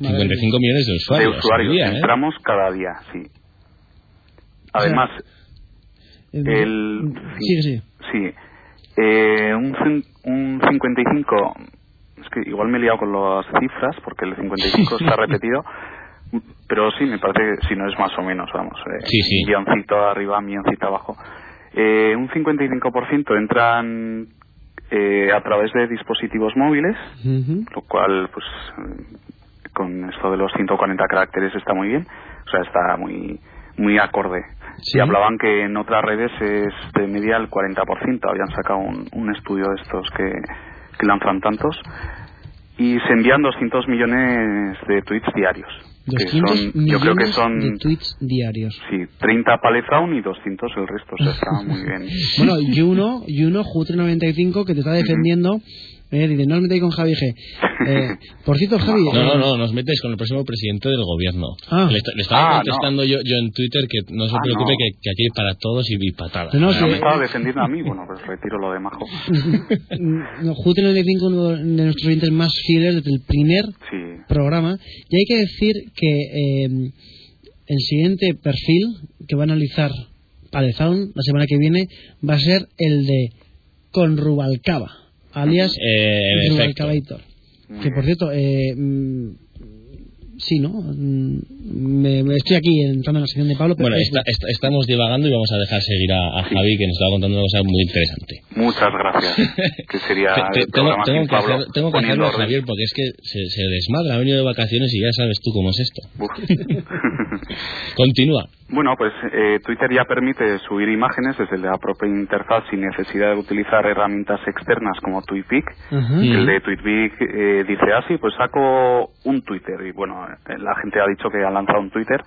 Madre 55 millones de usuarios. de usuarios día, ¿eh? entramos cada día, sí. Además, Eh, el... Sigue, sigue. Sí. Eh, un, un 55, es que igual me he liado con las cifras porque el 55 está repetido, pero sí, me parece que si no es más o menos, vamos. Eh, Sí, sí. Guioncito arriba, guioncito abajo. Eh, un 55% entran eh, a través de dispositivos móviles, lo cual, pues, con esto de los 140 caracteres está muy bien, o sea, está muy muy acorde. Sí. Y hablaban que en otras redes es de media el 40%, habían sacado un, un estudio de estos que, que lanzan tantos, y se envían 200 millones de tweets diarios. que 200 son, yo creo que son, de tweets diarios. sí, 30 Palezaun y 200 el resto, o sea, está muy bien. Bueno, Juno, Juno, Jutre95, que te está defendiendo, eh, dice, no os metéis con Javi G. Eh, por cierto, Javi... No, no, eh, no, nos metes con el próximo presidente del gobierno. Ah. Le, est- le estaba Ah, contestando yo, yo en Twitter que no se Ah, preocupe no. que, que aquí hay para todos y, patadas. No, sí. me estaba defendiendo a mí, bueno, pues retiro lo de Majo. no, Jutre95, uno de nuestros oyentes más fieles desde el primer Sí, programa. Y hay que decir que eh, el siguiente perfil que va a analizar Palezaun la semana que viene va a ser el de Con Rubalcaba, alias Eh, en efecto. Que por cierto, eh, mm, sí, ¿no? Mm, Me, me estoy aquí entrando en la sección de Pablo, pero Bueno, es- está- está- estamos divagando y vamos a dejar seguir a, a Javi que nos estaba contando una cosa muy interesante. Muchas gracias. Que sería Te- te- el tengo, tengo que, Pablo hacer- tengo que hacerlo. Javier, porque es que se, se desmadra. Ha venido de vacaciones y ya sabes tú cómo es esto. Continúa. bueno, pues eh, Twitter ya permite subir imágenes desde la propia interfaz sin necesidad de utilizar herramientas externas como TweetPic. Mm. El de TweetPic eh, dice así, pues saco un Twitter y bueno, eh, la gente ha dicho que ha lanzado un Twitter.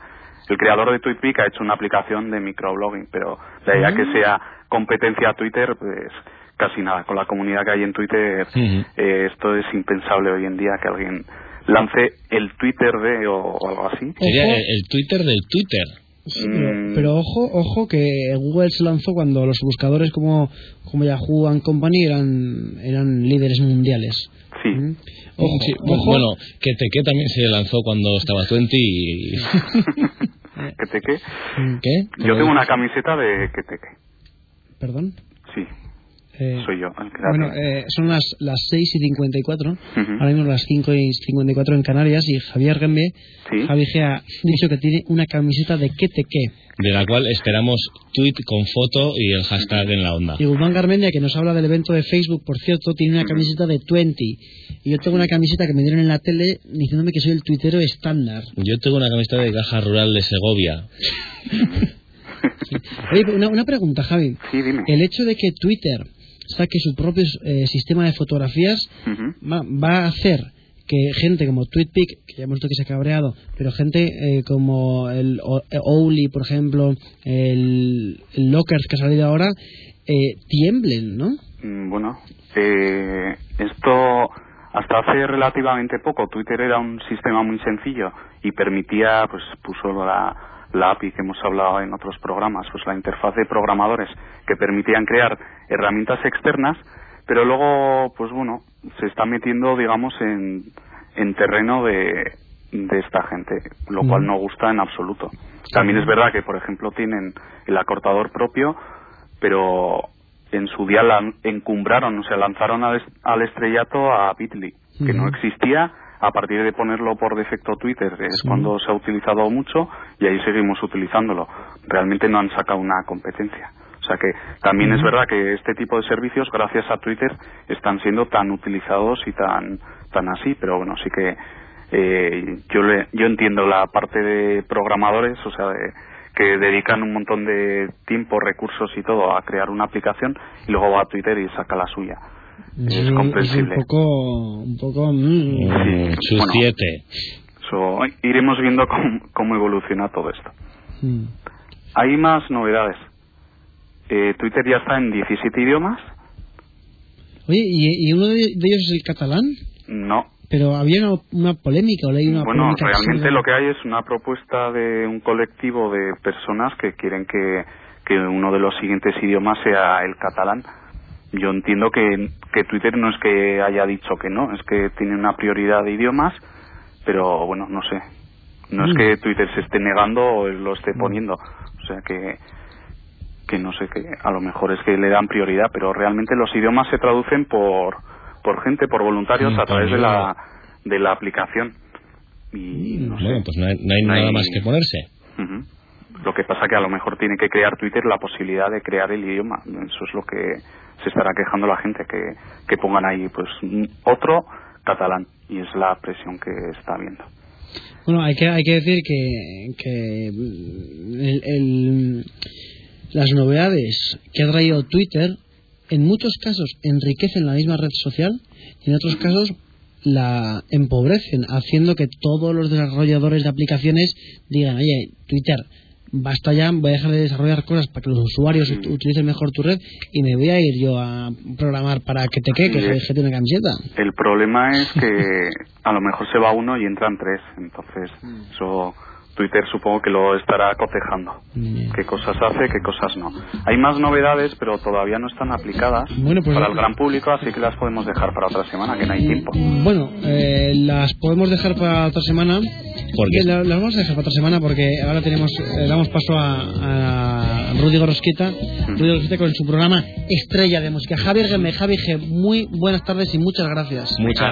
El creador de TweetPic ha hecho una aplicación de microblogging, pero de ahí a que sea competencia a Twitter, pues casi nada. Con la comunidad que hay en Twitter, eh, esto es impensable hoy en día que alguien lance el Twitter de o, o algo así. Sería el, el Twitter del Twitter. Sí, pero, Mm, pero ojo, ojo que Google se lanzó cuando los buscadores como, como Yahoo and Company eran, eran líderes mundiales. Sí. ¿Mm? Ojo, Sí, ojo. Bueno, que Teque también se lanzó cuando estaba Twenty y... ¿Que te qué? ¿Qué? Yo tengo una camiseta de que. Perdón. Sí, Eh, soy yo el que Bueno, eh, son las, las 6 y 54, Ujú. ahora mismo las 5 y 54 en Canarias y Javier Gembe, Sí. Javi G ha dicho que tiene una camiseta de que te qué. De la cual esperamos tweet con foto y el hashtag en la onda. Y Guzmán Garmendia, que nos habla del evento de Facebook, por cierto, tiene una camiseta de 20. Y yo tengo una camiseta que me dieron en la tele diciéndome que soy el tuitero estándar. Yo tengo una camiseta de Caja Rural de Segovia. Oye, una, una pregunta, Javi. Sí, dime. El hecho de que Twitter saque su propio eh, sistema de fotografías Ujú. va, va a hacer que gente como TweetPic, que ya hemos visto que se ha cabreado, pero gente eh, como el O- eh, por ejemplo, el, el Lockers que ha salido ahora, eh, tiemblen, ¿no? Mm, Bueno, eh, esto hasta hace relativamente poco Twitter era un sistema muy sencillo y permitía, pues puso la, la API que hemos hablado en otros programas, pues la interfaz de programadores que permitían crear herramientas externas, pero luego, pues bueno, se está metiendo, digamos, en, en terreno de, de esta gente, lo cual no gusta en absoluto. También es verdad que, por ejemplo, tienen el acortador propio, pero en su día lan- encumbraron, o sea, lanzaron al, est- al estrellato a Bitly, que no existía. A partir de ponerlo por defecto Twitter es cuando se ha utilizado mucho y ahí seguimos utilizándolo. Realmente no han sacado una competencia. O sea que también es verdad que este tipo de servicios, gracias a Twitter, están siendo tan utilizados y tan tan así. Pero bueno, sí que eh, yo le, yo entiendo la parte de programadores, o sea, de, que dedican un montón de tiempo, recursos y todo a crear una aplicación y luego va a Twitter y saca la suya. Es comprensible. un poco... Un poco mm. Mm, Sus bueno. siete. So, iremos viendo cómo, cómo evoluciona todo esto. Mm. Hay más novedades. Eh, Twitter ya está en 17 idiomas. Oye, ¿y, y uno de, de ellos es el catalán? No. Pero había una, una polémica, o leí una Bueno, polémica realmente lo que hay es una propuesta de un colectivo de personas que quieren que, que uno de los siguientes idiomas sea el catalán. Yo entiendo que, que Twitter no es que haya dicho que no, es que tiene una prioridad de idiomas, pero bueno, no sé. No es Mm. que Twitter se esté negando o lo esté poniendo. O sea que, que no sé, que a lo mejor es que le dan prioridad, pero realmente los idiomas se traducen por, por gente, por voluntarios Mm, a través de también. la, de la aplicación. Y no sé. Pues no hay, no hay No nada hay- más que ponerse. Ujú. Lo que pasa que a lo mejor tiene que crear Twitter la posibilidad de crear el idioma. Eso es lo que se estará quejando la gente, que, pongan ahí pues otro catalán. Y es la presión que está habiendo. Bueno, hay que, hay que decir que, que el- las novedades que ha traído Twitter en muchos casos enriquecen la misma red social y en otros casos la empobrecen, haciendo que todos los desarrolladores de aplicaciones digan, oye, Twitter, basta ya, voy a dejar de desarrollar cosas para que los usuarios ut- utilicen mejor tu red y me voy a ir yo a programar para que te quede, que G tiene una camiseta. El problema es que a lo mejor se va uno y entran tres. Entonces, eso Twitter supongo que lo estará cotejando. Qué cosas hace, qué cosas no. Hay más novedades, pero todavía no están aplicadas Bueno, pues- para el gran público, así que las podemos dejar para otra semana, que no hay tiempo. Bueno, eh, las podemos dejar para otra semana. ¿Por qué? Eh, la- vamos a dejar para otra semana porque ahora tenemos eh, damos paso a, a Rudy Gorosquita, Rudy Gorosquita con su programa Estrella de Música. Javier Geme, Javi G, muy buenas tardes y muchas gracias. Muchas,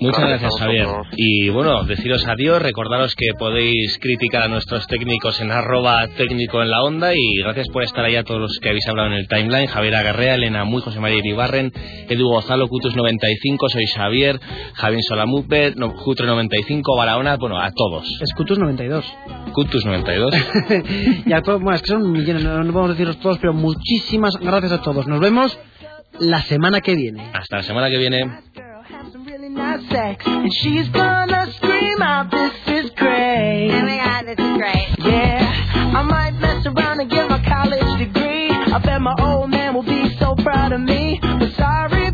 muchas gracias, Javier. Y bueno, deciros adiós, recordaros que podéis criticar a nuestros técnicos en arroba técnico en la onda y gracias por estar ahí a todos los que habéis hablado en el timeline. Javier Agarrea, Elena Muy, José María Iribarren, Edu Gonzalo, Cutus95, soy Xavier, Javier Solamupet, no, Cutre95, Barahona, bueno, a todos todos. Es Cutus 92. Cutus 92. y a todos, bueno, es que son millones, no, no podemos deciros todos, pero muchísimas gracias a todos. Nos vemos la semana que viene. Hasta la semana que viene. I bet my old man will be so proud of me. But sorry.